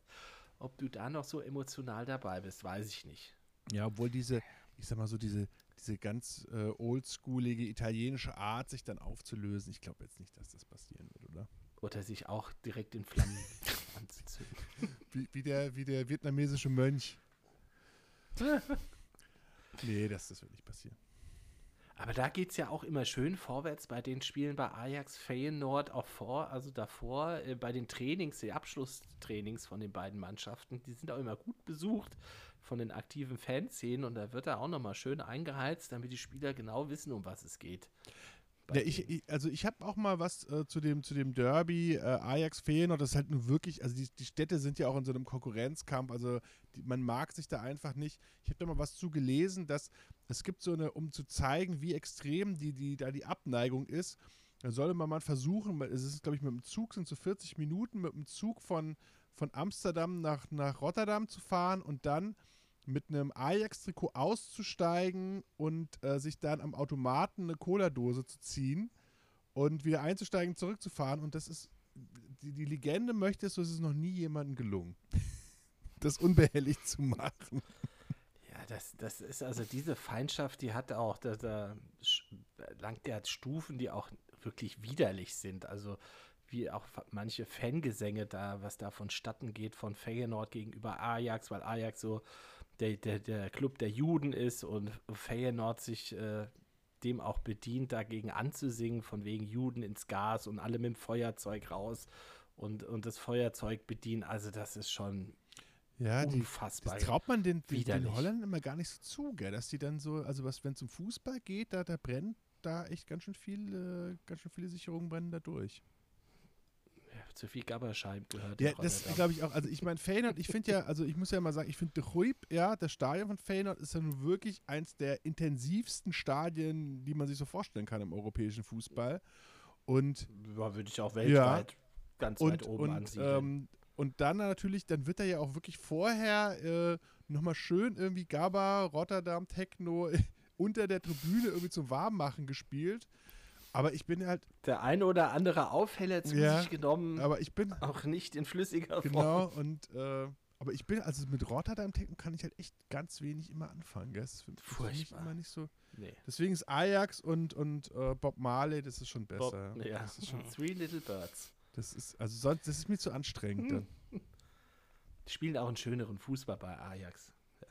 Ob du da noch so emotional dabei bist, weiß ich nicht. Ja, obwohl diese, ich sag mal so, diese, diese ganz äh, oldschoolige italienische Art, sich dann aufzulösen, ich glaube jetzt nicht, dass das passieren wird, oder? Oder sich auch direkt in Flammen [laughs] anzuzünden. Wie, wie, der, wie der vietnamesische Mönch. nee, das, das wird nicht passieren. Aber da geht es ja auch immer schön vorwärts bei den Spielen bei Ajax, Feyenoord auch vor, also davor, äh, bei den Trainings, die Abschlusstrainings von den beiden Mannschaften, die sind auch immer gut besucht von den aktiven Fanszenen und da wird er auch nochmal schön eingeheizt, damit die Spieler genau wissen, um was es geht. Ja, ich, ich, also ich habe auch mal was äh, zu, dem, zu dem Derby äh, Ajax Feyenoord, das ist halt nur wirklich, also die, die Städte sind ja auch in so einem Konkurrenzkampf, also die, man mag sich da einfach nicht. Ich habe da mal was zu gelesen, dass es gibt so eine, um zu zeigen, wie extrem die, die, da die Abneigung ist, da sollte man mal versuchen, es ist glaube ich mit dem Zug, sind so 40 Minuten mit dem Zug von, von Amsterdam nach, nach Rotterdam zu fahren und dann mit einem Ajax-Trikot auszusteigen und äh, sich dann am Automaten eine Cola-Dose zu ziehen und wieder einzusteigen, zurückzufahren. Und das ist, die, die Legende möchte es, so ist es noch nie jemandem gelungen, [laughs] das unbehelligt zu machen. Ja, das, das ist also diese Feindschaft, die hat auch, da, da langt der Stufen, die auch wirklich widerlich sind. Also wie auch manche Fangesänge da, was da vonstatten geht von Feyenoord gegenüber Ajax, weil Ajax so der, der, der Club der Juden ist und Feyenoord sich äh, dem auch bedient, dagegen anzusingen, von wegen Juden ins Gas und alle mit dem Feuerzeug raus und, und das Feuerzeug bedienen. Also das ist schon ja, unfassbar. das traut man den, den, den Holländern immer gar nicht so zu, gell? dass die dann so, also was, wenn es um Fußball geht, da, da brennt da echt ganz schön viel, äh, ganz schön viele Sicherungen brennen da durch zu viel Gabberschein gehört. Ja, das glaube ich auch. Also ich meine, Feyenoord, ich finde ja, [laughs] also ich muss ja mal sagen, ich finde De Ruip, ja, das Stadion von Feyenoord ist ja nun wirklich eins der intensivsten Stadien, die man sich so vorstellen kann im europäischen Fußball. Und ja, würde ich auch weltweit ja, ganz und, weit oben und, ansiedeln. Ähm, und dann natürlich, dann wird er ja auch wirklich vorher äh, nochmal schön irgendwie Gabba, Rotterdam, Techno [laughs] unter der Tribüne irgendwie zum Warmmachen gespielt. Aber ich bin halt. Der eine oder andere Aufheller zu ja, sich genommen. Aber ich bin. Auch nicht in flüssiger Form. Genau, und. Äh, aber ich bin, also mit Rotterdam Techno kann ich halt echt ganz wenig immer anfangen. Gell? Das finde ich immer nicht so. Nee. Deswegen ist Ajax und, und uh, Bob Marley, das ist schon besser. Bob, ja. Das ist schon, [laughs] Three Little Birds. Das ist, also sonst, das ist mir zu anstrengend dann. [laughs] Die spielen auch einen schöneren Fußball bei Ajax. Ja,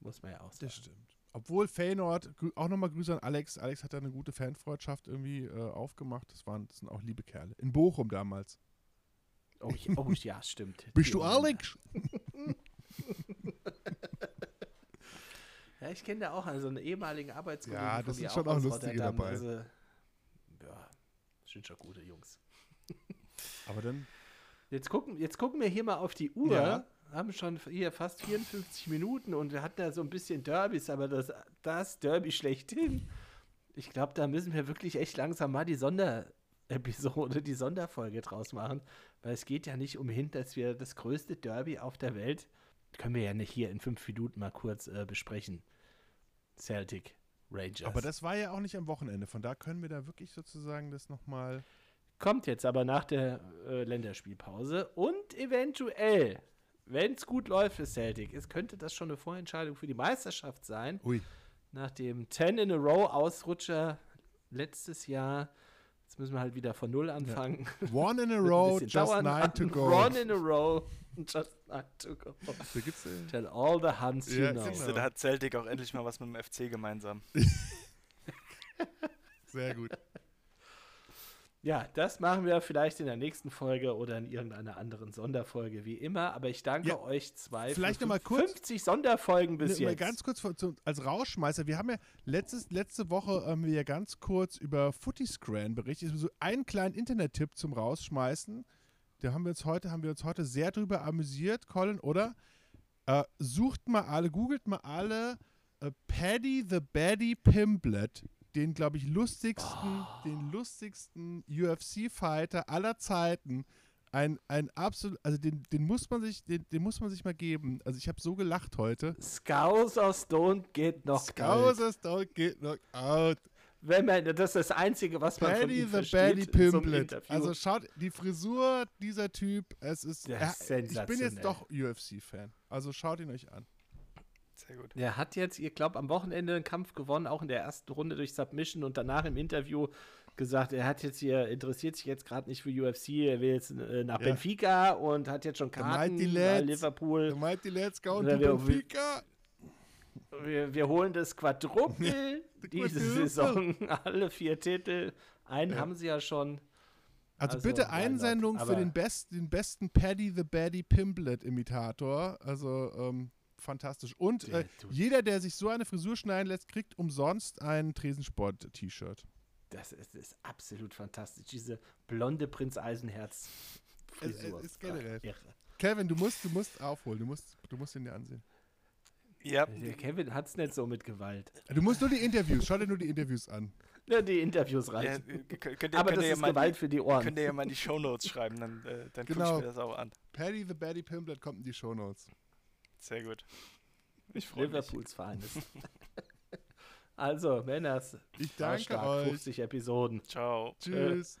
muss man ja auch sagen. Das stimmt. Obwohl Feyenoord, auch nochmal Grüße an Alex. Alex hat da eine gute Fanfreundschaft irgendwie äh, aufgemacht. Das, waren, das sind auch liebe Kerle. In Bochum damals. Oh, oh ja, stimmt. [laughs] Bist du Alex? [laughs] ja, ich kenne da auch also einen ehemaligen Arbeitskollegen. Ja, das sind schon auch lustige dabei. Also, ja, sind schon gute Jungs. Aber dann. Jetzt gucken, jetzt gucken wir hier mal auf die Uhr. Ja haben schon hier fast 54 Minuten und wir hatten da so ein bisschen Derbys, aber das, das Derby schlechthin. Ich glaube, da müssen wir wirklich echt langsam mal die Sonderepisode, die Sonderfolge draus machen, weil es geht ja nicht umhin, dass wir das größte Derby auf der Welt, können wir ja nicht hier in fünf Minuten mal kurz äh, besprechen. Celtic Rangers. Aber das war ja auch nicht am Wochenende, von da können wir da wirklich sozusagen das nochmal. Kommt jetzt aber nach der äh, Länderspielpause und eventuell wenn es gut läuft für Celtic, es könnte das schon eine Vorentscheidung für die Meisterschaft sein. Ui. Nach dem 10 in a row Ausrutscher letztes Jahr. Jetzt müssen wir halt wieder von Null anfangen. Ja. One in a [laughs] row, just dauern. nine to [laughs] go. One in a row, [laughs] just nine to go. Da gibt's, äh Tell all the Hans ja, you know. Genau. Da hat Celtic auch endlich mal was mit dem FC gemeinsam. Sehr gut. Ja, das machen wir vielleicht in der nächsten Folge oder in irgendeiner anderen Sonderfolge, wie immer. Aber ich danke ja, euch zwei vielleicht für noch mal kurz, 50 Sonderfolgen bis ne, jetzt. Mal ganz kurz für, zu, als Rauschmeißer. Wir haben ja letztes, letzte Woche ähm, wir ja ganz kurz über Footy-Scran berichtet. So einen kleinen Internet-Tipp zum Rausschmeißen. Da haben wir uns heute, haben wir uns heute sehr drüber amüsiert, Colin, oder? Äh, sucht mal alle, googelt mal alle äh, Paddy the Baddy Pimblet den, glaube ich, lustigsten, oh. den lustigsten UFC-Fighter aller Zeiten. Ein, ein absolut, also den, den muss man sich, den, den muss man sich mal geben. Also ich habe so gelacht heute. Scousers don't get knocked Scousers out. don't get knocked out. Wenn man, das ist das Einzige, was man Paddy von ihm the Baddy Pimplet. Also schaut, die Frisur dieser Typ, es ist, ja, ich bin jetzt doch UFC-Fan. Also schaut ihn euch an. Sehr gut. Er hat jetzt, ich glaube, am Wochenende einen Kampf gewonnen, auch in der ersten Runde durch Submission und danach im Interview gesagt, er hat jetzt hier, interessiert sich jetzt gerade nicht für UFC, er will jetzt äh, nach ja. Benfica und hat jetzt schon Karten bei Liverpool. The Mighty Let's go to Benfica. Wir, wir, holen das Quadruple [laughs] [laughs] diese Saison, alle vier Titel. Einen ja. haben sie ja schon. Also, also bitte Einsendung für den, Best, den besten Paddy the Baddy Pimplet Imitator. Also ähm, fantastisch. Und äh, jeder, der sich so eine Frisur schneiden lässt, kriegt umsonst ein Tresensport-T-Shirt. Das ist, ist, absolut fantastisch. Diese blonde Prinz Eisenherz. Frisur. Es, es ist generell. Kevin, du musst, du musst aufholen. Du musst, du musst ihn dir ansehen. Ja. Der Kevin hat es nicht so mit Gewalt. Du musst nur die Interviews, schau dir nur die Interviews an. Ja, die Interviews reichen. Ja, könnt ihr, Aber könnt das ist Gewalt die, für die Ohren. Könnt ihr ja mal in die Shownotes schreiben, dann, äh, dann genau. gucke ich mir das auch an. Paddy the Baddy Pimblet kommt in die Shownotes. Sehr gut. Ich freue mich. Liverpools Feines. [laughs] also, Männers. Ich danke euch. 50 Episoden. Ciao. Tschüss.